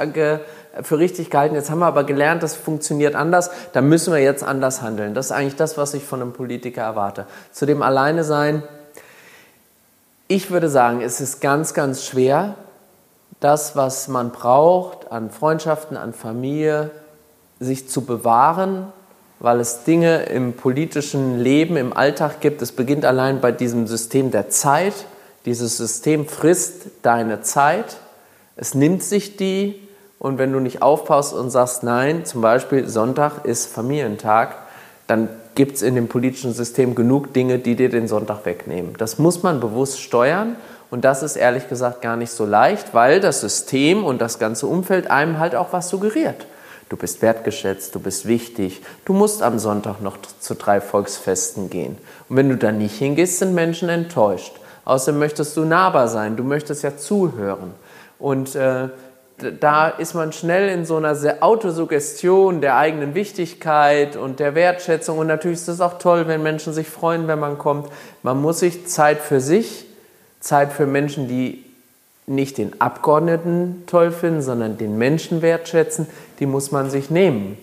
für richtig gehalten. Jetzt haben wir aber gelernt, das funktioniert anders. Da müssen wir jetzt anders handeln. Das ist eigentlich das, was ich von einem Politiker erwarte. Zu dem Alleine sein. Ich würde sagen, es ist ganz, ganz schwer, das, was man braucht an Freundschaften, an Familie, sich zu bewahren, weil es Dinge im politischen Leben, im Alltag gibt. Es beginnt allein bei diesem System der Zeit. Dieses System frisst deine Zeit Es nimmt sich die und wenn du nicht aufpasst und sagst, nein, zum Beispiel Sonntag ist Familientag, dann gibt es in dem politischen System genug Dinge, die dir den Sonntag wegnehmen. Das muss man bewusst steuern und das ist ehrlich gesagt gar nicht so leicht, weil das System und das ganze Umfeld einem halt auch was suggeriert. Du bist wertgeschätzt, du bist wichtig, du musst am Sonntag noch zu drei Volksfesten gehen. Und wenn du da nicht hingehst, sind Menschen enttäuscht. Außerdem möchtest du nahbar sein, du möchtest ja zuhören. Und äh, da ist man schnell in so einer Autosuggestion der eigenen Wichtigkeit und der Wertschätzung. Und natürlich ist es auch toll, wenn Menschen sich freuen, wenn man kommt. Man muss sich Zeit für sich, Zeit für Menschen, die nicht den Abgeordneten toll finden, sondern den Menschen wertschätzen, die muss man sich nehmen.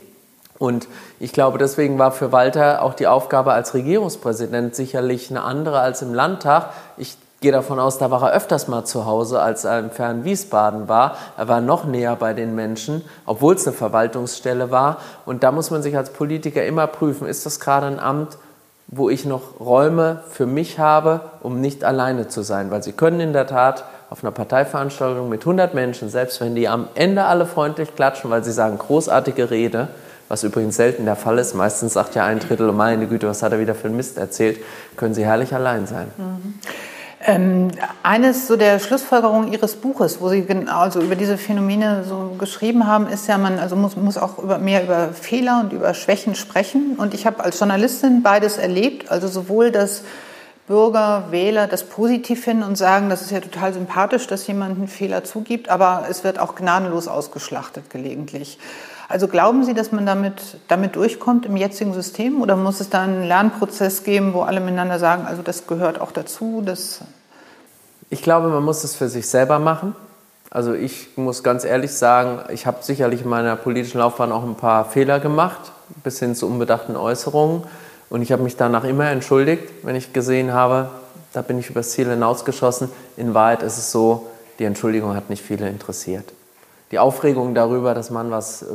Und ich glaube, deswegen war für Walter auch die Aufgabe als Regierungspräsident sicherlich eine andere als im Landtag. Ich gehe davon aus, da war er öfters mal zu Hause, als er im fernen Wiesbaden war. Er war noch näher bei den Menschen, obwohl es eine Verwaltungsstelle war. Und da muss man sich als Politiker immer prüfen, ist das gerade ein Amt, wo ich noch Räume für mich habe, um nicht alleine zu sein. Weil Sie können in der Tat auf einer Parteiveranstaltung mit 100 Menschen, selbst wenn die am Ende alle freundlich klatschen, weil sie sagen, großartige Rede, was übrigens selten der Fall ist, meistens sagt ja ein Drittel, meine Güte, was hat er wieder für einen Mist erzählt, können sie herrlich allein sein. Mhm. Ähm, eines so der Schlussfolgerungen Ihres Buches, wo Sie also über diese Phänomene so geschrieben haben, ist ja, man also muss, muss auch über, mehr über Fehler und über Schwächen sprechen. Und ich habe als Journalistin beides erlebt, also sowohl das Bürger, Wähler das positiv finden und sagen, das ist ja total sympathisch, dass jemand einen Fehler zugibt, aber es wird auch gnadenlos ausgeschlachtet gelegentlich. Also glauben Sie, dass man damit, damit durchkommt im jetzigen System oder muss es da einen Lernprozess geben, wo alle miteinander sagen, also das gehört auch dazu? Das ich glaube, man muss es für sich selber machen. Also ich muss ganz ehrlich sagen, ich habe sicherlich in meiner politischen Laufbahn auch ein paar Fehler gemacht, bis hin zu unbedachten Äußerungen. Und ich habe mich danach immer entschuldigt, wenn ich gesehen habe, da bin ich übers Ziel hinausgeschossen. In Wahrheit ist es so, die Entschuldigung hat nicht viele interessiert. Die Aufregung darüber, dass man was äh,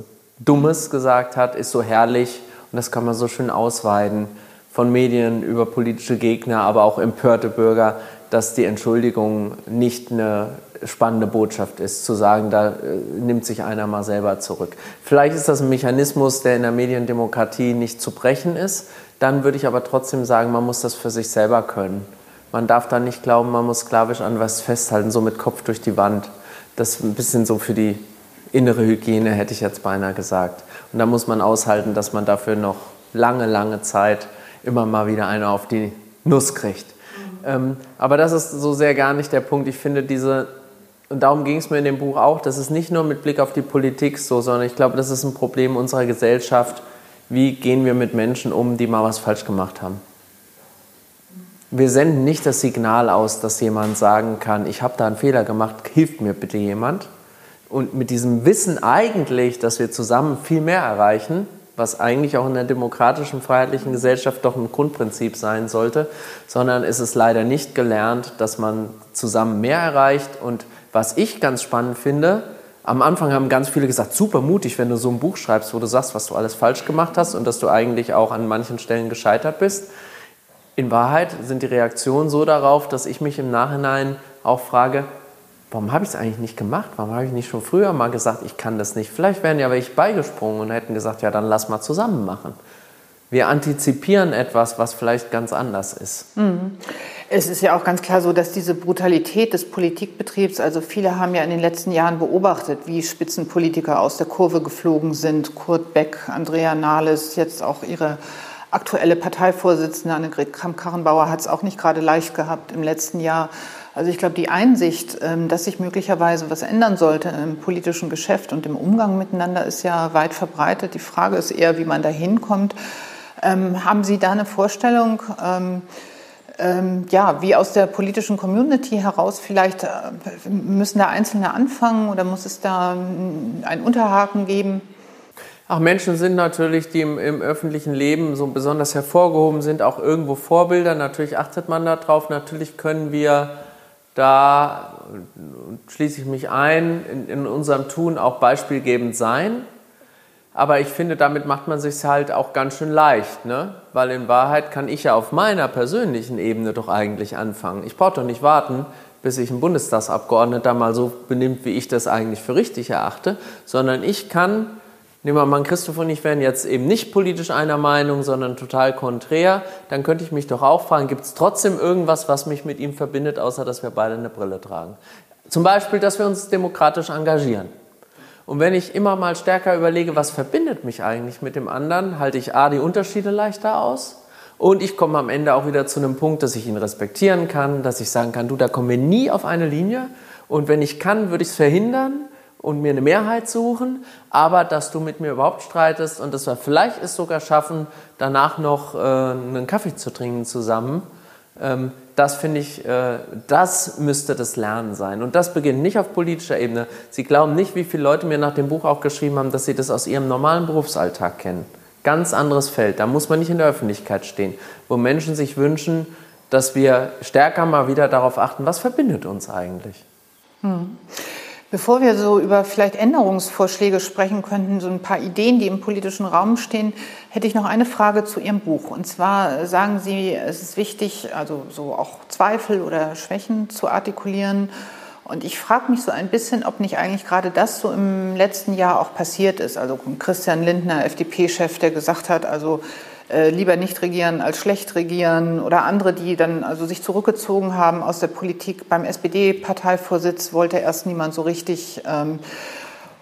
Dummes gesagt hat, ist so herrlich und das kann man so schön ausweiten von Medien über politische Gegner, aber auch empörte Bürger, dass die Entschuldigung nicht eine spannende Botschaft ist, zu sagen, da äh, nimmt sich einer mal selber zurück. Vielleicht ist das ein Mechanismus, der in der Mediendemokratie nicht zu brechen ist. Dann würde ich aber trotzdem sagen, man muss das für sich selber können. Man darf da nicht glauben, man muss sklavisch an was festhalten, so mit Kopf durch die Wand. Das ist ein bisschen so für die innere Hygiene, hätte ich jetzt beinahe gesagt. Und da muss man aushalten, dass man dafür noch lange, lange Zeit immer mal wieder eine auf die Nuss kriegt. Mhm. Ähm, aber das ist so sehr gar nicht der Punkt. Ich finde diese und darum ging es mir in dem Buch auch, das ist nicht nur mit Blick auf die Politik so, sondern ich glaube, das ist ein Problem unserer Gesellschaft. Wie gehen wir mit Menschen um, die mal was falsch gemacht haben? Wir senden nicht das Signal aus, dass jemand sagen kann, ich habe da einen Fehler gemacht, hilft mir bitte jemand. Und mit diesem Wissen eigentlich, dass wir zusammen viel mehr erreichen, was eigentlich auch in der demokratischen, freiheitlichen Gesellschaft doch ein Grundprinzip sein sollte, sondern es ist leider nicht gelernt, dass man zusammen mehr erreicht und was ich ganz spannend finde, am Anfang haben ganz viele gesagt, super mutig, wenn du so ein Buch schreibst, wo du sagst, was du alles falsch gemacht hast und dass du eigentlich auch an manchen Stellen gescheitert bist. In Wahrheit sind die Reaktionen so darauf, dass ich mich im Nachhinein auch frage, warum habe ich es eigentlich nicht gemacht? Warum habe ich nicht schon früher mal gesagt, ich kann das nicht? Vielleicht wären ja welche beigesprungen und hätten gesagt, ja, dann lass mal zusammen machen. Wir antizipieren etwas, was vielleicht ganz anders ist. Mhm. Es ist ja auch ganz klar so, dass diese Brutalität des Politikbetriebs, also viele haben ja in den letzten Jahren beobachtet, wie Spitzenpolitiker aus der Kurve geflogen sind. Kurt Beck, Andrea Nahles, jetzt auch ihre aktuelle Parteivorsitzende Annegret Kramp-Karrenbauer hat es auch nicht gerade leicht gehabt im letzten Jahr. Also ich glaube, die Einsicht, ähm, dass sich möglicherweise was ändern sollte im politischen Geschäft und im Umgang miteinander, ist ja weit verbreitet. Die Frage ist eher, wie man da hinkommt. Ähm, haben Sie da eine Vorstellung? Ähm, ja, wie aus der politischen Community heraus vielleicht äh, müssen da Einzelne anfangen oder muss es da einen Unterhaken geben? Ach, Menschen sind natürlich, die im, im, öffentlichen Leben so besonders hervorgehoben sind, auch irgendwo Vorbilder. Natürlich achtet man darauf. Natürlich können wir da, schließe ich mich ein, in, in unserem Tun auch beispielgebend sein. Aber ich finde, damit macht man sich halt auch ganz schön leicht, ne? Weil in Wahrheit kann ich ja auf meiner persönlichen Ebene doch eigentlich anfangen. Ich brauche doch nicht warten, bis sich ein Bundestagsabgeordneter mal so benimmt, wie ich das eigentlich für richtig erachte, sondern ich kann, nehmen wir mal Christoph und ich wären jetzt eben nicht politisch einer Meinung, sondern total konträr, dann könnte ich mich doch auch fragen, gibt es trotzdem irgendwas, was mich mit ihm verbindet, außer dass wir beide eine Brille tragen? Zum Beispiel, dass wir uns demokratisch engagieren. Und wenn ich immer mal stärker überlege, was verbindet mich eigentlich mit dem anderen, halte ich A, die Unterschiede leichter aus und ich komme am Ende auch wieder zu einem Punkt, dass ich ihn respektieren kann, dass ich sagen kann, du, da kommen wir nie auf eine Linie. Und wenn ich kann, würde ich es verhindern und mir eine Mehrheit suchen, aber dass du mit mir überhaupt streitest und dass wir vielleicht es sogar schaffen, danach noch äh, einen Kaffee zu trinken zusammen, ähm, das finde ich, äh, das müsste das Lernen sein. Und das beginnt nicht auf politischer Ebene. Sie glauben nicht, wie viele Leute mir nach dem Buch auch geschrieben haben, dass sie das aus ihrem normalen Berufsalltag kennen. Ganz anderes Feld. Da muss man nicht in der Öffentlichkeit stehen, wo Menschen sich wünschen, dass wir stärker mal wieder darauf achten, was verbindet uns eigentlich. Hm. Bevor wir so über vielleicht Änderungsvorschläge sprechen könnten, so ein paar Ideen, die im politischen Raum stehen, hätte ich noch eine Frage zu Ihrem Buch. Und zwar sagen Sie, es ist wichtig, also so auch Zweifel oder Schwächen zu artikulieren und ich frage mich so ein bisschen, ob nicht eigentlich gerade das so im letzten Jahr auch passiert ist. Also Christian Lindner, FDP-Chef, der gesagt hat, also äh, lieber nicht regieren als schlecht regieren oder andere, die dann also sich zurückgezogen haben aus der Politik. Beim SPD-Parteivorsitz wollte erst niemand so richtig. Ähm,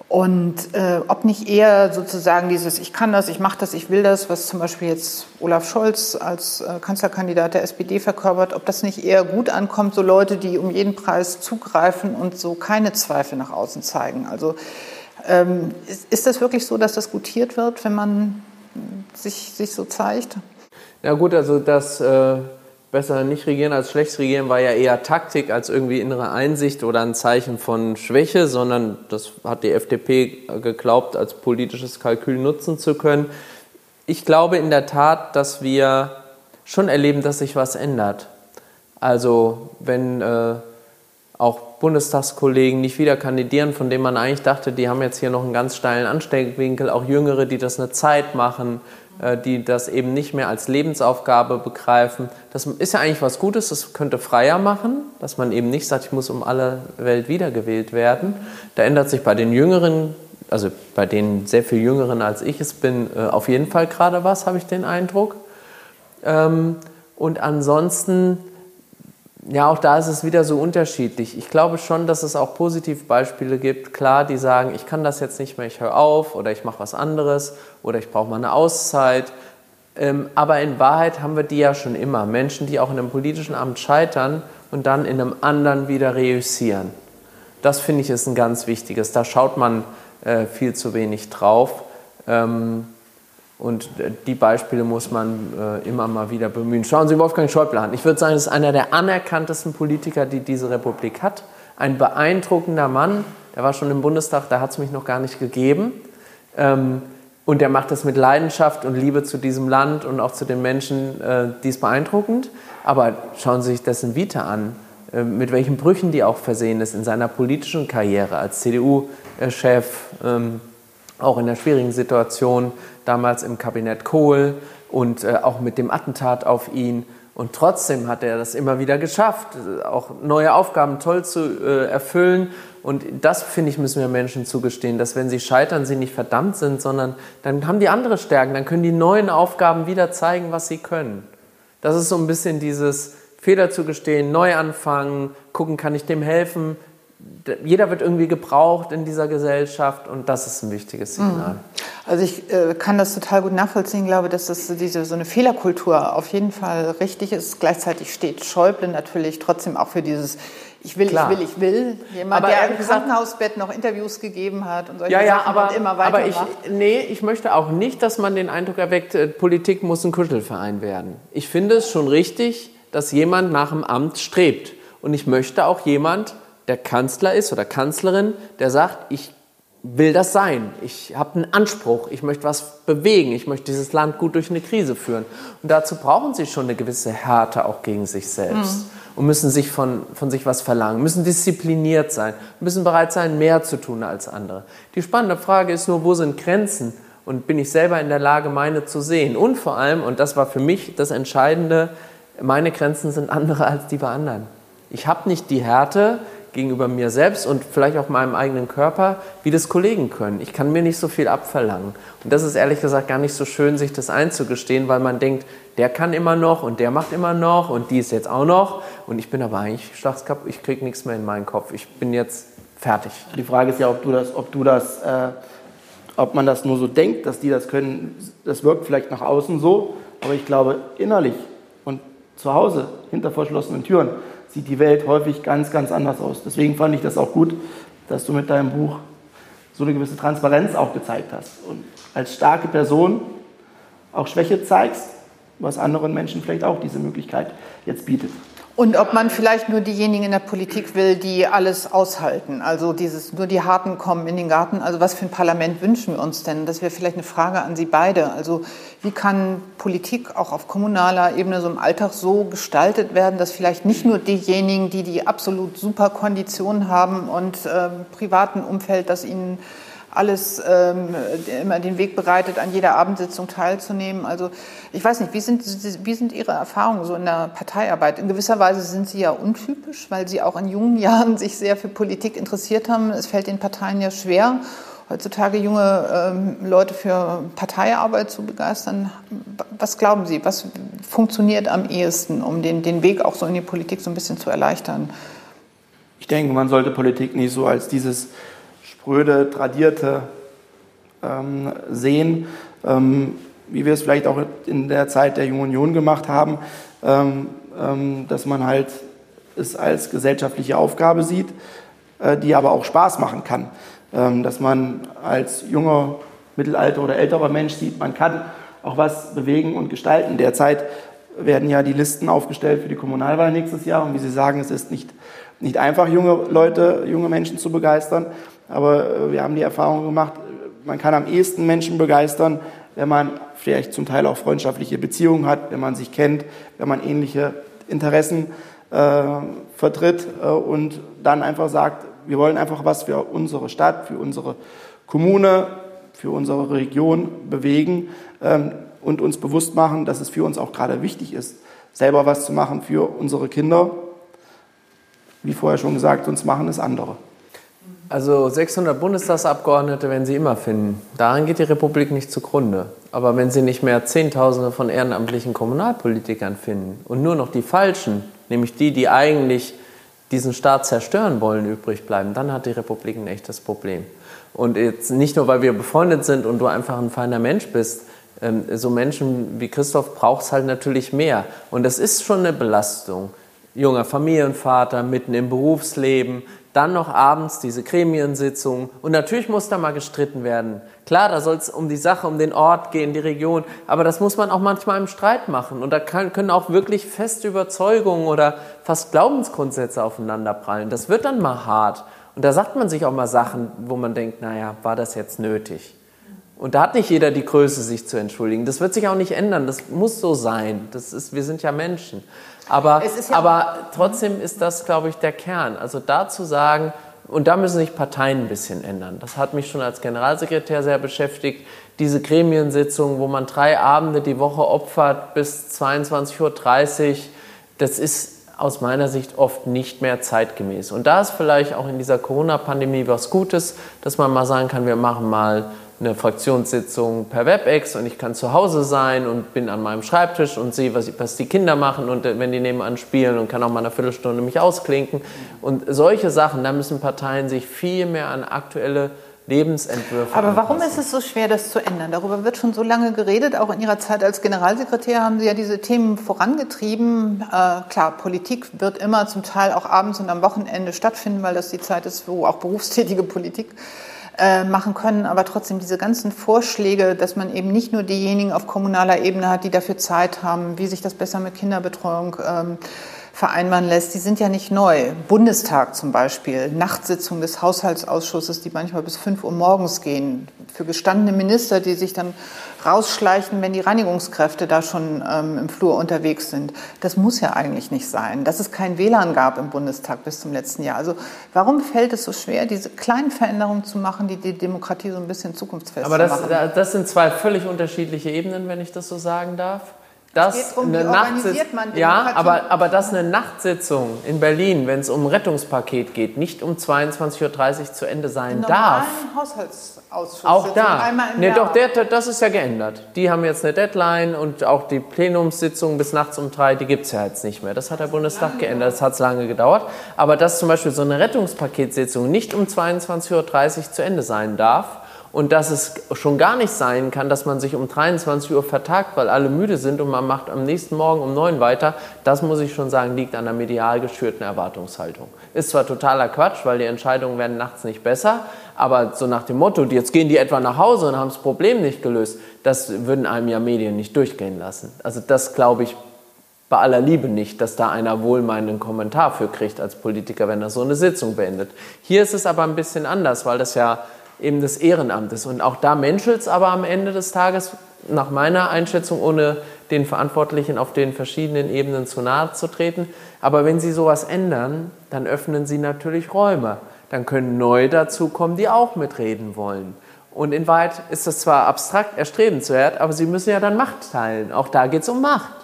und äh, ob nicht eher sozusagen dieses Ich kann das, ich mache das, ich will das, was zum Beispiel jetzt Olaf Scholz als äh, Kanzlerkandidat der SPD verkörpert, ob das nicht eher gut ankommt, so Leute, die um jeden Preis zugreifen und so keine Zweifel nach außen zeigen. Also ähm, ist, ist das wirklich so, dass das gutiert wird, wenn man sich, sich so zeigt? Na gut, also das äh, besser nicht regieren als schlecht regieren war ja eher Taktik als irgendwie innere Einsicht oder ein Zeichen von Schwäche, sondern das hat die FDP geglaubt, als politisches Kalkül nutzen zu können. Ich glaube in der Tat, dass wir schon erleben, dass sich was ändert. Also wenn äh, auch Bundestagskollegen nicht wieder kandidieren, von denen man eigentlich dachte, die haben jetzt hier noch einen ganz steilen Ansteckwinkel, auch Jüngere, die das eine Zeit machen, äh, die das eben nicht mehr als Lebensaufgabe begreifen. Das ist ja eigentlich was Gutes, das könnte freier machen, dass man eben nicht sagt, ich muss um alle Welt wiedergewählt werden. Da ändert sich bei den Jüngeren, also bei den sehr viel Jüngeren als ich es bin, äh, auf jeden Fall gerade was, habe ich den Eindruck. Ähm, und ansonsten ja, auch da ist es wieder so unterschiedlich. Ich glaube schon, dass es auch positive Beispiele gibt, klar, die sagen, ich kann das jetzt nicht mehr, ich höre auf oder ich mache was anderes oder ich brauche mal eine Auszeit. Ähm, aber in Wahrheit haben wir die ja schon immer. Menschen, die auch in einem politischen Amt scheitern und dann in einem anderen wieder reüssieren. Das finde ich ist ein ganz wichtiges. Da schaut man äh, viel zu wenig drauf. Und die Beispiele muss man äh, immer mal wieder bemühen. Schauen Sie Wolfgang Schäuble an. Ich würde sagen, das ist einer der anerkanntesten Politiker, die diese Republik hat. Ein beeindruckender Mann. Der war schon im Bundestag, da hat es mich noch gar nicht gegeben. Ähm, und der macht das mit Leidenschaft und Liebe zu diesem Land und auch zu den Menschen, äh, die ist beeindruckend. Aber schauen Sie sich dessen Vita an, äh, mit welchen Brüchen die auch versehen ist in seiner politischen Karriere als CDU-Chef, ähm, auch in der schwierigen Situation damals im Kabinett Kohl und äh, auch mit dem Attentat auf ihn. Und trotzdem hat er das immer wieder geschafft, auch neue Aufgaben toll zu äh, erfüllen. Und das, finde ich, müssen wir Menschen zugestehen, dass wenn sie scheitern, sie nicht verdammt sind, sondern dann haben die andere Stärken, dann können die neuen Aufgaben wieder zeigen, was sie können. Das ist so ein bisschen dieses Fehler zugestehen, neu anfangen, gucken, kann ich dem helfen, jeder wird irgendwie gebraucht in dieser Gesellschaft und das ist ein wichtiges Signal. Mhm. Also ich äh, kann das total gut nachvollziehen, ich glaube, dass das diese, so eine Fehlerkultur auf jeden Fall richtig ist. Gleichzeitig steht Schäuble natürlich trotzdem auch für dieses ich will, Klar. ich will, ich will. Jemand, aber der im Krankenhausbett noch Interviews gegeben hat und solche ja, ja, Sachen aber, und immer weiter aber ich, Nee, ich möchte auch nicht, dass man den Eindruck erweckt, äh, Politik muss ein Kuschelverein werden. Ich finde es schon richtig, dass jemand nach dem Amt strebt. Und ich möchte auch jemand, der Kanzler ist oder Kanzlerin, der sagt, ich will das sein. Ich habe einen Anspruch, ich möchte was bewegen, ich möchte dieses Land gut durch eine Krise führen. Und dazu brauchen sie schon eine gewisse Härte auch gegen sich selbst mhm. und müssen sich von, von sich was verlangen, müssen diszipliniert sein, müssen bereit sein, mehr zu tun als andere. Die spannende Frage ist nur, wo sind Grenzen? Und bin ich selber in der Lage, meine zu sehen? Und vor allem, und das war für mich das Entscheidende, meine Grenzen sind andere als die bei anderen. Ich habe nicht die Härte gegenüber mir selbst und vielleicht auch meinem eigenen Körper, wie das Kollegen können. Ich kann mir nicht so viel abverlangen. Und das ist ehrlich gesagt gar nicht so schön, sich das einzugestehen, weil man denkt, der kann immer noch und der macht immer noch und die ist jetzt auch noch. Und ich bin aber eigentlich Schlagskap, ich kriege nichts mehr in meinen Kopf. Ich bin jetzt fertig. Die Frage ist ja, ob du das, ob du das, äh, ob man das nur so denkt, dass die das können. Das wirkt vielleicht nach außen so, aber ich glaube innerlich und zu Hause hinter verschlossenen Türen sieht die Welt häufig ganz, ganz anders aus. Deswegen fand ich das auch gut, dass du mit deinem Buch so eine gewisse Transparenz auch gezeigt hast und als starke Person auch Schwäche zeigst, was anderen Menschen vielleicht auch diese Möglichkeit jetzt bietet. Und ob man vielleicht nur diejenigen in der Politik will, die alles aushalten. Also dieses, nur die Harten kommen in den Garten. Also was für ein Parlament wünschen wir uns denn? Das wäre vielleicht eine Frage an Sie beide. Also wie kann Politik auch auf kommunaler Ebene so im Alltag so gestaltet werden, dass vielleicht nicht nur diejenigen, die die absolut super Konditionen haben und äh, privaten Umfeld, das ihnen alles ähm, immer den Weg bereitet, an jeder Abendsitzung teilzunehmen. Also ich weiß nicht, wie sind, wie sind Ihre Erfahrungen so in der Parteiarbeit? In gewisser Weise sind Sie ja untypisch, weil Sie auch in jungen [laughs] Jahren sich sehr für Politik interessiert haben. Es fällt den Parteien ja schwer, heutzutage junge ähm, Leute für Parteiarbeit zu begeistern. Was glauben Sie, was funktioniert am ehesten, um den, den Weg auch so in die Politik so ein bisschen zu erleichtern? Ich denke, man sollte Politik nicht so als dieses spröde, tradierte ähm, sehen, ähm, wie wir es vielleicht auch in der Zeit der Jungen Union gemacht haben, ähm, ähm, dass man halt es als gesellschaftliche Aufgabe sieht, äh, die aber auch Spaß machen kann. Ähm, dass man als junger, mittelalter oder älterer Mensch sieht, man kann auch was bewegen und gestalten. Derzeit werden ja die Listen aufgestellt für die Kommunalwahl nächstes Jahr. Und wie Sie sagen, es ist nicht, nicht einfach, junge Leute, junge Menschen zu begeistern. Aber äh, wir haben die Erfahrung gemacht, man kann am ehesten Menschen begeistern, wenn man vielleicht zum Teil auch freundschaftliche Beziehungen hat, wenn man sich kennt, wenn man ähnliche Interessen äh, vertritt äh, und dann einfach sagt, wir wollen einfach was für unsere Stadt, für unsere Kommune, für unsere Region bewegen ähm, und uns bewusst machen, dass es für uns auch gerade wichtig ist, selber was zu machen für unsere Kinder. Wie vorher schon gesagt, sonst machen es andere. Also 600 Bundestagsabgeordnete werden Sie immer finden. Daran geht die Republik nicht zugrunde. Aber wenn Sie nicht mehr Zehntausende von ehrenamtlichen Kommunalpolitikern finden und nur noch die Falschen, nämlich die, die eigentlich diesen Staat zerstören wollen, übrig bleiben, dann hat die Republik ein echtes Problem. Und jetzt nicht nur, weil wir befreundet sind und du einfach ein feiner Mensch bist, ähm, so Menschen wie Christoph braucht es halt natürlich mehr. Und das ist schon eine Belastung. Junger Familienvater, mitten im Berufsleben, dann noch abends diese Gremiensitzung. Und natürlich muss da mal gestritten werden. Klar, da soll es um die Sache, um den Ort gehen, die Region. Aber das muss man auch manchmal im Streit machen. Und da kann, können auch wirklich feste Überzeugungen oder fast Glaubensgrundsätze aufeinanderprallen. Das wird dann mal hart. Und da sagt man sich auch mal Sachen, wo man denkt, naja, war das jetzt nötig? Und da hat nicht jeder die Größe, sich zu entschuldigen. Das wird sich auch nicht ändern. Das muss so sein. Das ist, wir sind ja Menschen. Aber, ja aber trotzdem ist das, glaube ich, der Kern. Also da zu sagen, und da müssen sich Parteien ein bisschen ändern. Das hat mich schon als Generalsekretär sehr beschäftigt. Diese Gremiensitzungen, wo man drei Abende die Woche opfert bis 22.30 Uhr, das ist aus meiner Sicht oft nicht mehr zeitgemäß. Und da ist vielleicht auch in dieser Corona-Pandemie was Gutes, dass man mal sagen kann, wir machen mal eine Fraktionssitzung per WebEx und ich kann zu Hause sein und bin an meinem Schreibtisch und sehe, was, was die Kinder machen und äh, wenn die nebenan spielen und kann auch mal eine Viertelstunde mich ausklinken. Und solche Sachen, da müssen Parteien sich viel mehr an aktuelle Lebensentwürfe. Aber warum anpassen. ist es so schwer, das zu ändern? Darüber wird schon so lange geredet. Auch in Ihrer Zeit als Generalsekretär haben Sie ja diese Themen vorangetrieben. Äh, klar, Politik wird immer zum Teil auch abends und am Wochenende stattfinden, weil das die Zeit ist, wo auch berufstätige Politik äh, machen können, aber trotzdem diese ganzen Vorschläge, dass man eben nicht nur diejenigen auf kommunaler Ebene hat, die dafür Zeit haben, wie sich das besser mit Kinderbetreuung ähm, vereinbaren lässt, die sind ja nicht neu. Bundestag zum Beispiel, Nachtsitzung des Haushaltsausschusses, die manchmal bis 5 Uhr morgens gehen, für gestandene Minister, die sich dann rausschleichen, wenn die Reinigungskräfte da schon ähm, im Flur unterwegs sind. Das muss ja eigentlich nicht sein. Dass es kein WLAN gab im Bundestag bis zum letzten Jahr. Also warum fällt es so schwer, diese kleinen Veränderungen zu machen, die die Demokratie so ein bisschen zukunftsfest Aber das, machen? Aber das sind zwei völlig unterschiedliche Ebenen, wenn ich das so sagen darf. Dass es geht darum, eine Nachtsitzung, ja, aber, aber dass eine Nachtsitzung in Berlin, wenn es um ein Rettungspaket geht, nicht um 22.30 Uhr zu Ende sein darf. Auch da. Nee, doch, der, das ist ja geändert. Die haben jetzt eine Deadline und auch die Plenumssitzung bis nachts um drei, die gibt es ja jetzt nicht mehr. Das hat der Bundestag lange geändert, das hat lange gedauert. Aber dass zum Beispiel so eine Rettungspaketssitzung nicht um 22.30 Uhr zu Ende sein darf, und dass es schon gar nicht sein kann, dass man sich um 23 Uhr vertagt, weil alle müde sind und man macht am nächsten Morgen um 9 weiter, das muss ich schon sagen, liegt an der medial geschürten Erwartungshaltung. Ist zwar totaler Quatsch, weil die Entscheidungen werden nachts nicht besser, aber so nach dem Motto, jetzt gehen die etwa nach Hause und haben das Problem nicht gelöst, das würden einem ja Medien nicht durchgehen lassen. Also das glaube ich bei aller Liebe nicht, dass da einer wohlmeinenden Kommentar für kriegt als Politiker, wenn er so eine Sitzung beendet. Hier ist es aber ein bisschen anders, weil das ja eben des Ehrenamtes. Und auch da menschelt es aber am Ende des Tages, nach meiner Einschätzung, ohne den Verantwortlichen auf den verschiedenen Ebenen zu nahe zu treten. Aber wenn Sie sowas ändern, dann öffnen Sie natürlich Räume. Dann können neue dazukommen, die auch mitreden wollen. Und in Wahrheit ist das zwar abstrakt erstrebenswert, aber Sie müssen ja dann Macht teilen. Auch da geht es um Macht.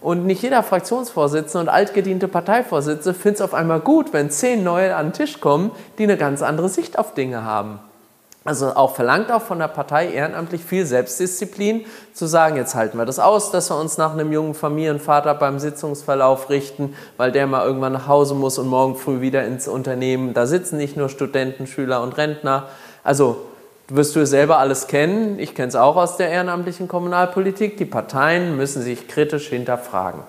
Und nicht jeder Fraktionsvorsitzende und altgediente Parteivorsitzende findet es auf einmal gut, wenn zehn neue an den Tisch kommen, die eine ganz andere Sicht auf Dinge haben. Also auch verlangt auch von der Partei ehrenamtlich viel Selbstdisziplin, zu sagen, jetzt halten wir das aus, dass wir uns nach einem jungen Familienvater beim Sitzungsverlauf richten, weil der mal irgendwann nach Hause muss und morgen früh wieder ins Unternehmen. Da sitzen nicht nur Studenten, Schüler und Rentner. Also wirst du selber alles kennen. Ich kenne es auch aus der ehrenamtlichen Kommunalpolitik. Die Parteien müssen sich kritisch hinterfragen.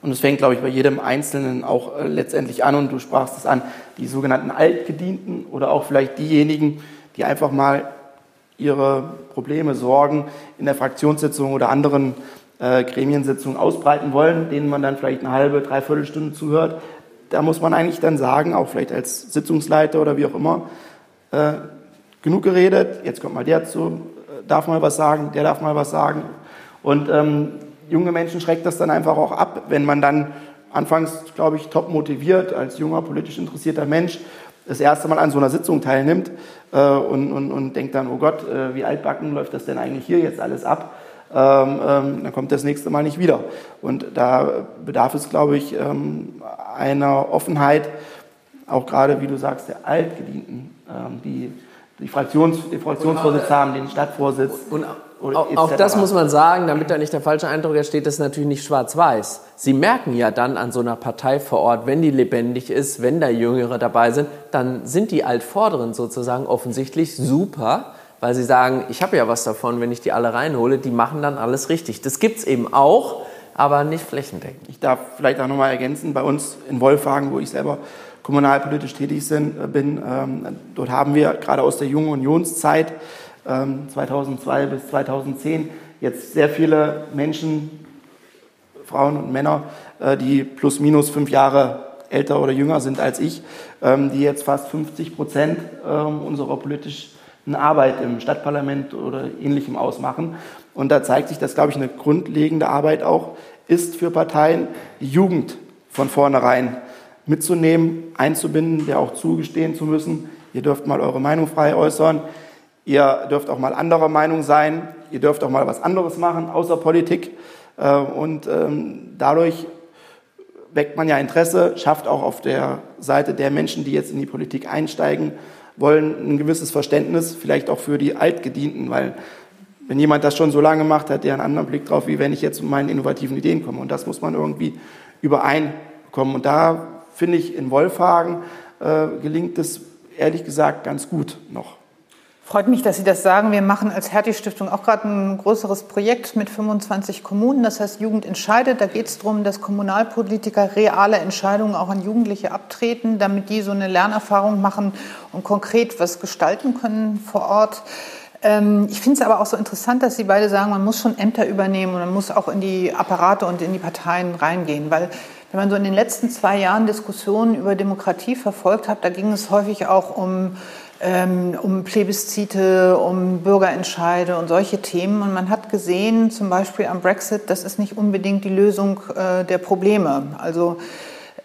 Und es fängt, glaube ich, bei jedem Einzelnen auch äh, letztendlich an. Und du sprachst es an, die sogenannten Altgedienten oder auch vielleicht diejenigen, die einfach mal ihre Probleme, Sorgen in der Fraktionssitzung oder anderen äh, Gremiensitzungen ausbreiten wollen, denen man dann vielleicht eine halbe, dreiviertel Stunde zuhört. Da muss man eigentlich dann sagen, auch vielleicht als Sitzungsleiter oder wie auch immer, äh, genug geredet, jetzt kommt mal der zu, äh, darf mal was sagen, der darf mal was sagen. Und ähm, junge Menschen schreckt das dann einfach auch ab, wenn man dann anfangs, glaube ich, top motiviert als junger, politisch interessierter Mensch das erste Mal an so einer Sitzung teilnimmt äh, und, und, und denkt dann, oh Gott, äh, wie altbacken läuft das denn eigentlich hier jetzt alles ab? Ähm, ähm, dann kommt das nächste Mal nicht wieder. Und da bedarf es, glaube ich, ähm, einer Offenheit, auch gerade, wie du sagst, der Altgedienten, ähm, die die, Fraktions, die Fraktionsvorsitz haben, den Stadtvorsitz. Und, auch, auch das muss man sagen, damit da nicht der falsche Eindruck entsteht, das ist natürlich nicht schwarz-weiß. Sie merken ja dann an so einer Partei vor Ort, wenn die lebendig ist, wenn da Jüngere dabei sind, dann sind die Altvorderen sozusagen offensichtlich super, weil sie sagen, ich habe ja was davon, wenn ich die alle reinhole, die machen dann alles richtig. Das gibt es eben auch, aber nicht flächendeckend. Ich darf vielleicht auch nochmal ergänzen, bei uns in Wolfhagen, wo ich selber kommunalpolitisch tätig äh, bin, ähm, dort haben wir gerade aus der Jungen Unionszeit 2002 ähm, bis 2010 jetzt sehr viele Menschen, Frauen und Männer, äh, die plus minus fünf Jahre älter oder jünger sind als ich, ähm, die jetzt fast 50 Prozent ähm, unserer politischen Arbeit im Stadtparlament oder ähnlichem ausmachen. Und da zeigt sich, dass, glaube ich, eine grundlegende Arbeit auch ist für Parteien, die Jugend von vornherein mitzunehmen, einzubinden, der auch zugestehen zu müssen, ihr dürft mal eure Meinung frei äußern, Ihr dürft auch mal anderer Meinung sein. Ihr dürft auch mal was anderes machen, außer Politik. Äh, und ähm, dadurch weckt man ja Interesse, schafft auch auf der Seite der Menschen, die jetzt in die Politik einsteigen wollen, ein gewisses Verständnis, vielleicht auch für die Altgedienten, weil wenn jemand das schon so lange macht, hat der einen anderen Blick drauf, wie wenn ich jetzt mit meinen innovativen Ideen komme. Und das muss man irgendwie übereinkommen. Und da finde ich, in Wolfhagen äh, gelingt es ehrlich gesagt ganz gut noch. Freut mich, dass Sie das sagen. Wir machen als Hertie-Stiftung auch gerade ein größeres Projekt mit 25 Kommunen. Das heißt Jugend entscheidet. Da geht es darum, dass Kommunalpolitiker reale Entscheidungen auch an Jugendliche abtreten, damit die so eine Lernerfahrung machen und konkret was gestalten können vor Ort. Ähm, ich finde es aber auch so interessant, dass Sie beide sagen, man muss schon Ämter übernehmen und man muss auch in die Apparate und in die Parteien reingehen, weil wenn man so in den letzten zwei Jahren Diskussionen über Demokratie verfolgt hat, da ging es häufig auch um ähm, um Plebiszite, um Bürgerentscheide und solche Themen. Und man hat gesehen, zum Beispiel am Brexit, das ist nicht unbedingt die Lösung äh, der Probleme. Also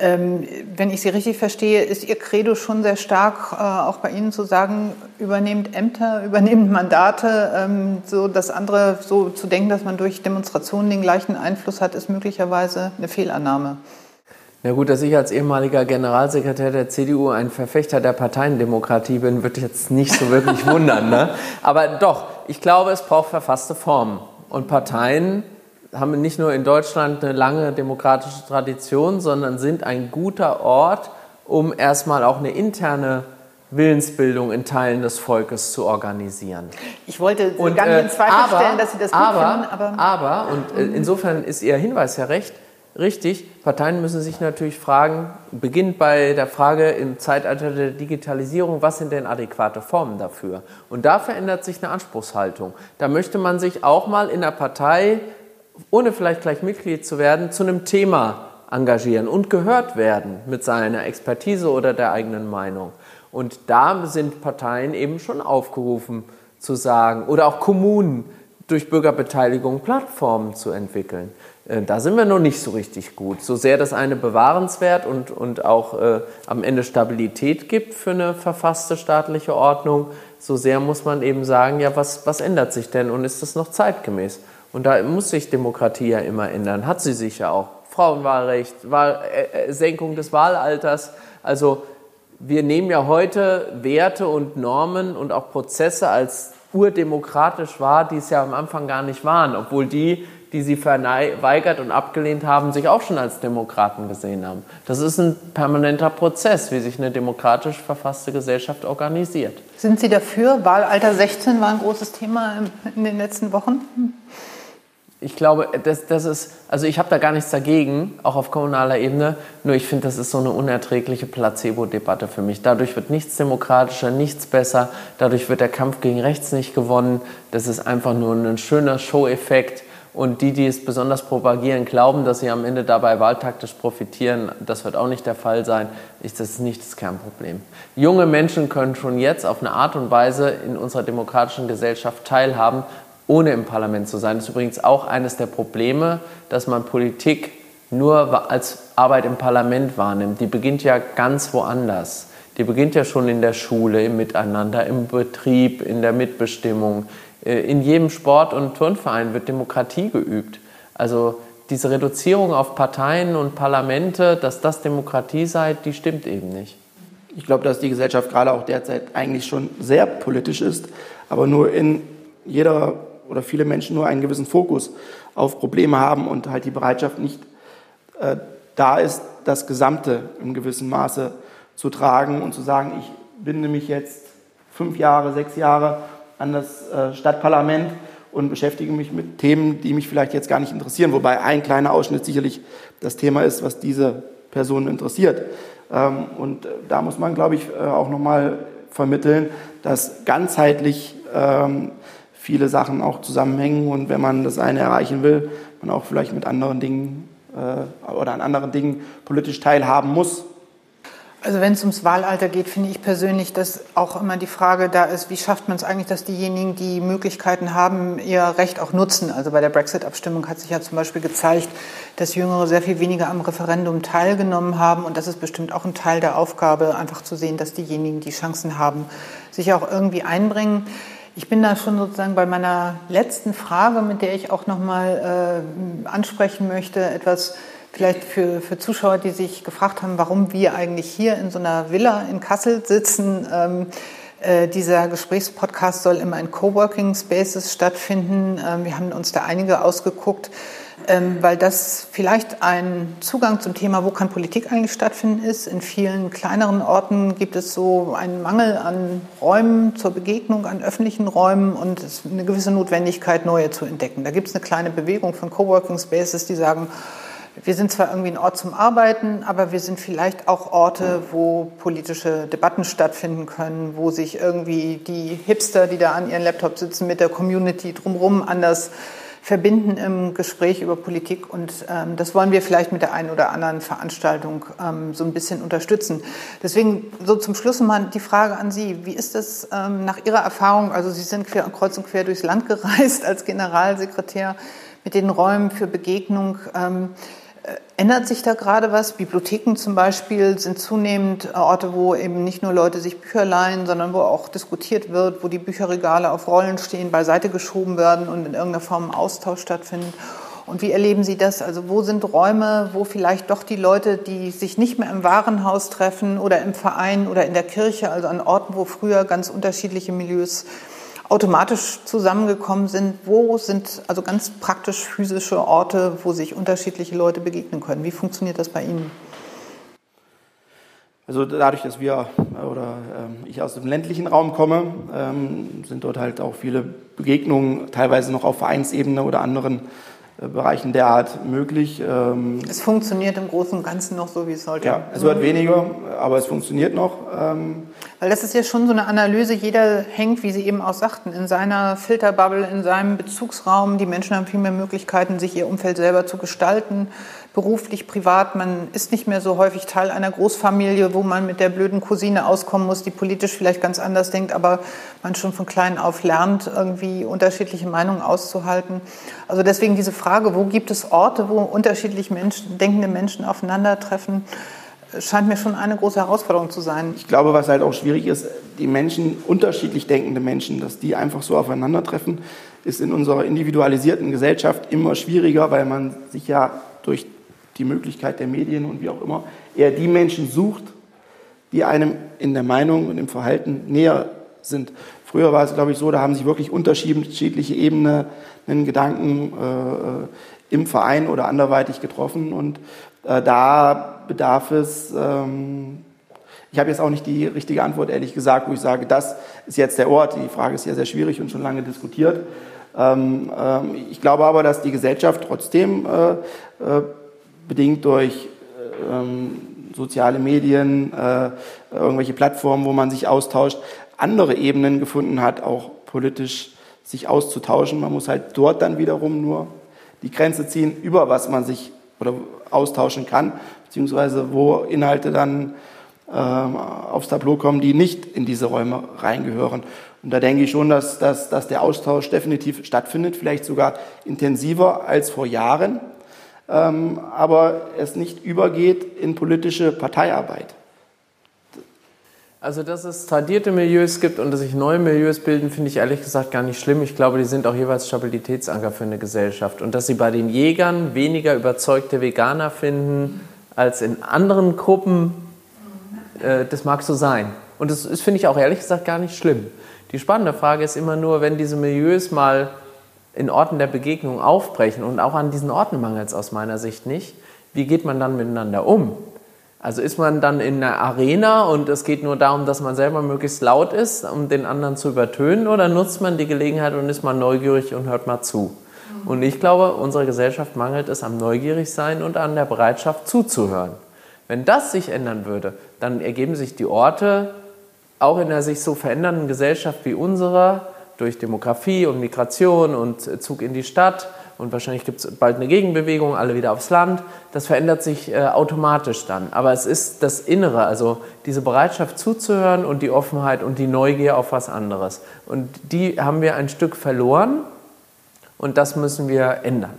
Ähm, wenn ich Sie richtig verstehe, ist Ihr Credo schon sehr stark, äh, auch bei Ihnen zu sagen, übernehmt Ämter, [laughs] übernehmt Mandate. Ähm, so das andere, so zu denken, dass man durch Demonstrationen den gleichen Einfluss hat, ist möglicherweise eine Fehlannahme. Na gut, dass ich als ehemaliger Generalsekretär der CDU ein Verfechter der Parteiendemokratie bin, wird jetzt nicht so wirklich wundern. Ne? [laughs] Aber doch, ich glaube, es braucht verfasste Formen. Und Parteien haben nicht nur in Deutschland eine lange demokratische Tradition, sondern sind ein guter Ort, um erstmal auch eine interne Willensbildung in Teilen des Volkes zu organisieren. Ich wollte und, gar nicht in äh, Zweifel aber, stellen, dass Sie das gut aber, finden. Aber, aber und äh, insofern ist Ihr Hinweis ja recht, richtig, Parteien müssen sich natürlich fragen, beginnt bei der Frage im Zeitalter der Digitalisierung, was sind denn adäquate Formen dafür? Und da verändert sich eine Anspruchshaltung. Da möchte man sich auch mal in der Partei ohne vielleicht gleich Mitglied zu werden, zu einem Thema engagieren und gehört werden mit seiner Expertise oder der eigenen Meinung. Und da sind Parteien eben schon aufgerufen zu sagen, oder auch Kommunen durch Bürgerbeteiligung Plattformen zu entwickeln. Äh, da sind wir noch nicht so richtig gut. So sehr das eine bewahrenswert und, und auch äh, am Ende Stabilität gibt für eine verfasste staatliche Ordnung, so sehr muss man eben sagen, ja, was, was ändert sich denn und ist das noch zeitgemäß? Und da muss sich Demokratie ja immer ändern. Hat sie sich ja auch. Frauenwahlrecht, Wahl, äh, äh, Senkung des Wahlalters. Also wir nehmen ja heute Werte und Normen und auch Prozesse als urdemokratisch wahr, die es ja am Anfang gar nicht waren, obwohl die, die sie verweigert und abgelehnt haben, sich auch schon als Demokraten gesehen haben. Das ist ein permanenter Prozess, wie sich eine demokratisch verfasste Gesellschaft organisiert. Sind Sie dafür? Wahlalter 16 war ein großes Thema in den letzten Wochen ich glaube, das, das ist, also ich habe da gar nichts dagegen, auch auf kommunaler Ebene, nur ich finde, das ist so eine unerträgliche Placebo-Debatte für mich. Dadurch wird nichts demokratischer, nichts besser, dadurch wird der Kampf gegen rechts nicht gewonnen, das ist einfach nur ein schöner Show-Effekt und die, die es besonders propagieren, glauben, dass sie am Ende dabei wahltaktisch profitieren, das wird auch nicht der Fall sein, das ist nicht das Kernproblem. Junge Menschen können schon jetzt auf eine Art und Weise in unserer demokratischen Gesellschaft teilhaben, ohne im Parlament zu sein. Das ist übrigens auch eines der Probleme, dass man Politik nur als Arbeit im Parlament wahrnimmt. Die beginnt ja ganz woanders. Die beginnt ja schon in der Schule, im Miteinander, im Betrieb, in der Mitbestimmung. Äh, in jedem Sport- und Turnverein wird Demokratie geübt. Also diese Reduzierung auf Parteien und Parlamente, dass das Demokratie sei, die stimmt eben nicht. Ich glaube, dass die Gesellschaft gerade auch derzeit eigentlich schon sehr politisch ist, aber nur in jeder oder viele Menschen nur einen gewissen Fokus auf Probleme haben und halt die Bereitschaft nicht äh, da ist, das Gesamte im gewissen Maße zu tragen und zu sagen, ich binde mich jetzt fünf Jahre, sechs Jahre an das äh, Stadtparlament und beschäftige mich mit Themen, die mich vielleicht jetzt gar nicht interessieren, wobei ein kleiner Ausschnitt sicherlich das Thema ist, was diese Personen interessiert. Ähm, und äh, da muss man, glaube ich, äh, auch nochmal vermitteln, dass ganzheitlich ähm, viele Sachen auch zusammenhängen und wenn man das eine erreichen will, man auch vielleicht mit anderen Dingen oder an anderen Dingen politisch teilhaben muss. Also wenn es ums Wahlalter geht, finde ich persönlich, dass auch immer die Frage da ist, wie schafft man es eigentlich, dass diejenigen, die Möglichkeiten haben, ihr Recht auch nutzen. Also bei der Brexit-Abstimmung hat sich ja zum Beispiel gezeigt, dass Jüngere sehr viel weniger am Referendum teilgenommen haben. Und das ist bestimmt auch ein Teil der Aufgabe, einfach zu sehen, dass diejenigen, die Chancen haben, sich auch irgendwie einbringen. Ich bin da schon sozusagen bei meiner letzten Frage, mit der ich auch nochmal äh, ansprechen möchte, etwas vielleicht für, für Zuschauer, die sich gefragt haben, warum wir eigentlich hier in so einer Villa in Kassel sitzen. Ähm, äh, dieser Gesprächspodcast soll immer in Coworking Spaces stattfinden. Ähm, wir haben uns da einige ausgeguckt. Ähm, weil das vielleicht ein Zugang zum Thema, wo kann Politik eigentlich stattfinden, ist. In vielen kleineren Orten gibt es so einen Mangel an Räumen zur Begegnung, an öffentlichen Räumen und eine gewisse Notwendigkeit, neue zu entdecken. Da gibt es eine kleine Bewegung von Coworking Spaces, die sagen, wir sind zwar irgendwie ein Ort zum Arbeiten, aber wir sind vielleicht auch Orte, wo politische Debatten stattfinden können, wo sich irgendwie die Hipster, die da an ihren Laptop sitzen, mit der Community drumherum anders verbinden im Gespräch über Politik. Und ähm, das wollen wir vielleicht mit der einen oder anderen Veranstaltung ähm, so ein bisschen unterstützen. Deswegen so zum Schluss mal die Frage an Sie. Wie ist das ähm, nach Ihrer Erfahrung? Also Sie sind quer, kreuz und quer durchs Land [laughs] gereist als Generalsekretär mit den Räumen für Begegnung. Ähm, Ändert sich da gerade was? Bibliotheken zum Beispiel sind zunehmend Orte, wo eben nicht nur Leute sich Bücher leihen, sondern wo auch diskutiert wird, wo die Bücherregale auf Rollen stehen, beiseite geschoben werden und in irgendeiner Form ein Austausch stattfindet. Und wie erleben Sie das? Also wo sind Räume, wo vielleicht doch die Leute, die sich nicht mehr im Warenhaus treffen oder im Verein oder in der Kirche, also an Orten, wo früher ganz unterschiedliche Milieus automatisch zusammengekommen sind. Wo sind also ganz praktisch physische Orte, wo sich unterschiedliche Leute begegnen können? Wie funktioniert das bei Ihnen? Also dadurch, dass wir oder äh, ich aus dem ländlichen Raum komme, ähm, sind dort halt auch viele Begegnungen, teilweise noch auf Vereinsebene oder anderen äh, Bereichen derart möglich. Ähm, es funktioniert im Großen und Ganzen noch so, wie es sollte. Ja, es wird weniger, aber es funktioniert noch. Ähm, Weil das ist ja schon so eine Analyse, jeder hängt, wie Sie eben auch sagten, in seiner Filterbubble, in seinem Bezugsraum. Die Menschen haben viel mehr Möglichkeiten, sich ihr Umfeld selber zu gestalten beruflich, privat. Man ist nicht mehr so häufig Teil einer Großfamilie, wo man mit der blöden Cousine auskommen muss, die politisch vielleicht ganz anders denkt, aber man schon von klein auf lernt, irgendwie unterschiedliche Meinungen auszuhalten. Also deswegen diese Frage, wo gibt es Orte, wo unterschiedlich Menschen, denkende Menschen aufeinandertreffen, scheint mir schon eine große Herausforderung zu sein. Ich glaube, was halt auch schwierig ist, die Menschen, unterschiedlich denkende Menschen, dass die einfach so aufeinandertreffen, ist in unserer individualisierten Gesellschaft immer schwieriger, weil man sich ja durch die Möglichkeit der Medien und wie auch immer, eher die Menschen sucht, die einem in der Meinung und im Verhalten näher sind. Früher war es, glaube ich, so, da haben sich wirklich unterschiedliche Ebenen, Gedanken äh, im Verein oder anderweitig getroffen und äh, da bedarf es, ähm, ich habe jetzt auch nicht die richtige Antwort, ehrlich gesagt, wo ich sage, das ist jetzt der Ort. Die Frage ist ja sehr schwierig und schon lange diskutiert. Ähm, ähm, ich glaube aber, dass die Gesellschaft trotzdem äh, äh, bedingt durch ähm, soziale Medien, äh, irgendwelche Plattformen, wo man sich austauscht, andere Ebenen gefunden hat, auch politisch sich auszutauschen. Man muss halt dort dann wiederum nur die Grenze ziehen, über was man sich oder austauschen kann, beziehungsweise wo Inhalte dann äh, aufs Tableau kommen, die nicht in diese Räume reingehören. Und da denke ich schon, dass, dass, dass der Austausch definitiv stattfindet, vielleicht sogar intensiver als vor Jahren ähm, aber es nicht übergeht in politische Parteiarbeit. Also, dass es tradierte Milieus gibt und dass sich neue Milieus bilden, finde ich ehrlich gesagt gar nicht schlimm. Ich glaube, die sind auch jeweils Stabilitätsanker für eine Gesellschaft. Und dass sie bei den Jägern weniger überzeugte Veganer finden als in anderen Gruppen, äh, das mag so sein. Und das ist, finde ich, auch ehrlich gesagt gar nicht schlimm. Die spannende Frage ist immer nur, wenn diese Milieus mal in Orten der Begegnung aufbrechen und auch an diesen Orten mangelt es aus meiner Sicht nicht. Wie geht man dann miteinander um? Also ist man dann in einer Arena und es geht nur darum, dass man selber möglichst laut ist, um den anderen zu übertönen, oder nutzt man die Gelegenheit und ist mal neugierig und hört mal zu? Und ich glaube, unserer Gesellschaft mangelt es am Neugierigsein und an der Bereitschaft zuzuhören. Wenn das sich ändern würde, dann ergeben sich die Orte, auch in einer sich so verändernden Gesellschaft wie unserer, durch Demografie und Migration und Zug in die Stadt und wahrscheinlich gibt es bald eine Gegenbewegung, alle wieder aufs Land. Das verändert sich äh, automatisch dann. Aber es ist das Innere, also diese Bereitschaft zuzuhören und die Offenheit und die Neugier auf was anderes. Und die haben wir ein Stück verloren und das müssen wir ändern.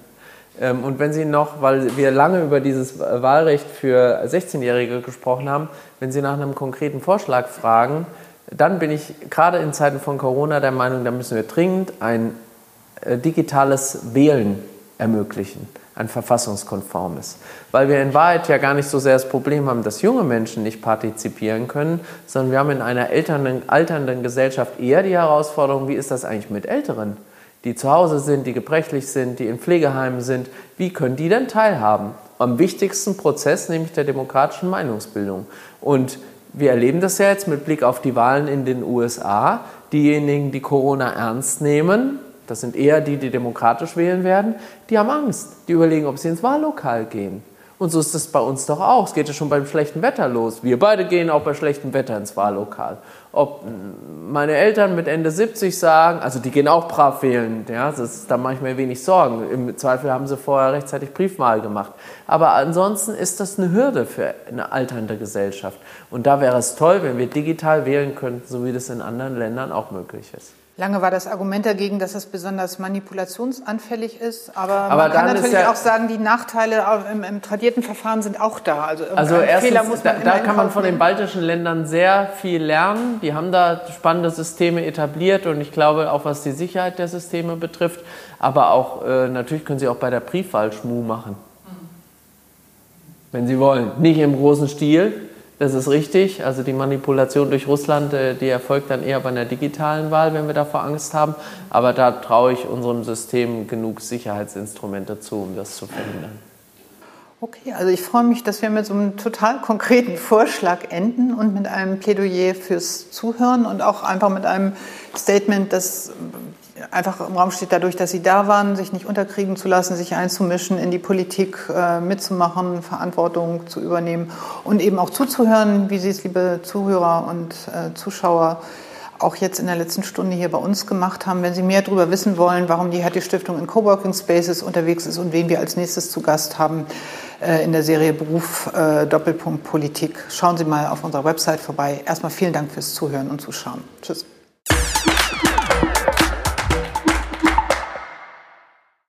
Ähm, und wenn Sie noch, weil wir lange über dieses Wahlrecht für 16-Jährige gesprochen haben, wenn Sie nach einem konkreten Vorschlag fragen, dann bin ich gerade in Zeiten von Corona der Meinung, da müssen wir dringend ein äh, digitales Wählen ermöglichen, ein verfassungskonformes. Weil wir in Wahrheit ja gar nicht so sehr das Problem haben, dass junge Menschen nicht partizipieren können, sondern wir haben in einer alternden, alternden Gesellschaft eher die Herausforderung, wie ist das eigentlich mit Älteren, die zu Hause sind, die gebrechlich sind, die in Pflegeheimen sind, wie können die denn teilhaben? Am wichtigsten Prozess, nämlich der demokratischen Meinungsbildung. Und wir erleben das ja jetzt mit Blick auf die Wahlen in den USA. Diejenigen, die Corona ernst nehmen, das sind eher die, die demokratisch wählen werden, die haben Angst. Die überlegen, ob sie ins Wahllokal gehen. Und so ist es bei uns doch auch. Es geht ja schon beim schlechten Wetter los. Wir beide gehen auch bei schlechtem Wetter ins Wahllokal. Ob meine Eltern mit Ende 70 sagen, also die gehen auch brav wählen, ja, das ist, da mache ich mir wenig Sorgen. Im Zweifel haben sie vorher rechtzeitig Briefwahl gemacht. Aber ansonsten ist das eine Hürde für eine alternde Gesellschaft. Und da wäre es toll, wenn wir digital wählen könnten, so wie das in anderen Ländern auch möglich ist. Lange war das Argument dagegen, dass es besonders manipulationsanfällig ist, aber, aber man kann natürlich ja auch sagen, die Nachteile im, im, tradierten Verfahren sind auch da. Also, also erstens, da, da kann man von den baltischen Ländern sehr viel lernen. Die haben da spannende Systeme etabliert und ich glaube auch, was die Sicherheit der Systeme betrifft, aber auch äh, natürlich können sie auch bei der Briefwahl Schmu machen, wenn sie wollen. Nicht im großen Stil, das ist richtig. Also die Manipulation durch Russland, äh, die erfolgt dann eher bei einer digitalen Wahl, wenn wir davor Angst haben. Aber da traue ich unserem System genug Sicherheitsinstrumente zu, um das zu verhindern. Okay, also ich freue mich, dass wir mit so einem total konkreten Vorschlag enden und mit einem Plädoyer fürs Zuhören und auch einfach mit einem Statement, das einfach im Raum steht dadurch, dass sie da waren, sich nicht unterkriegen zu lassen, sich einzumischen, in die Politik äh, mitzumachen, Verantwortung zu übernehmen und eben auch zuzuhören, wie Sie es, liebe Zuhörer und äh, Zuschauer, auch jetzt in der letzten Stunde hier bei uns gemacht haben. Wenn Sie mehr darüber wissen wollen, warum die Hertie Stiftung in Coworking Spaces unterwegs ist und wen wir als nächstes zu Gast haben äh, in der Serie Beruf äh, Doppelpunkt Politik, schauen Sie mal auf unserer Website vorbei. Erstmal vielen Dank fürs Zuhören und Zuschauen. Tschüss.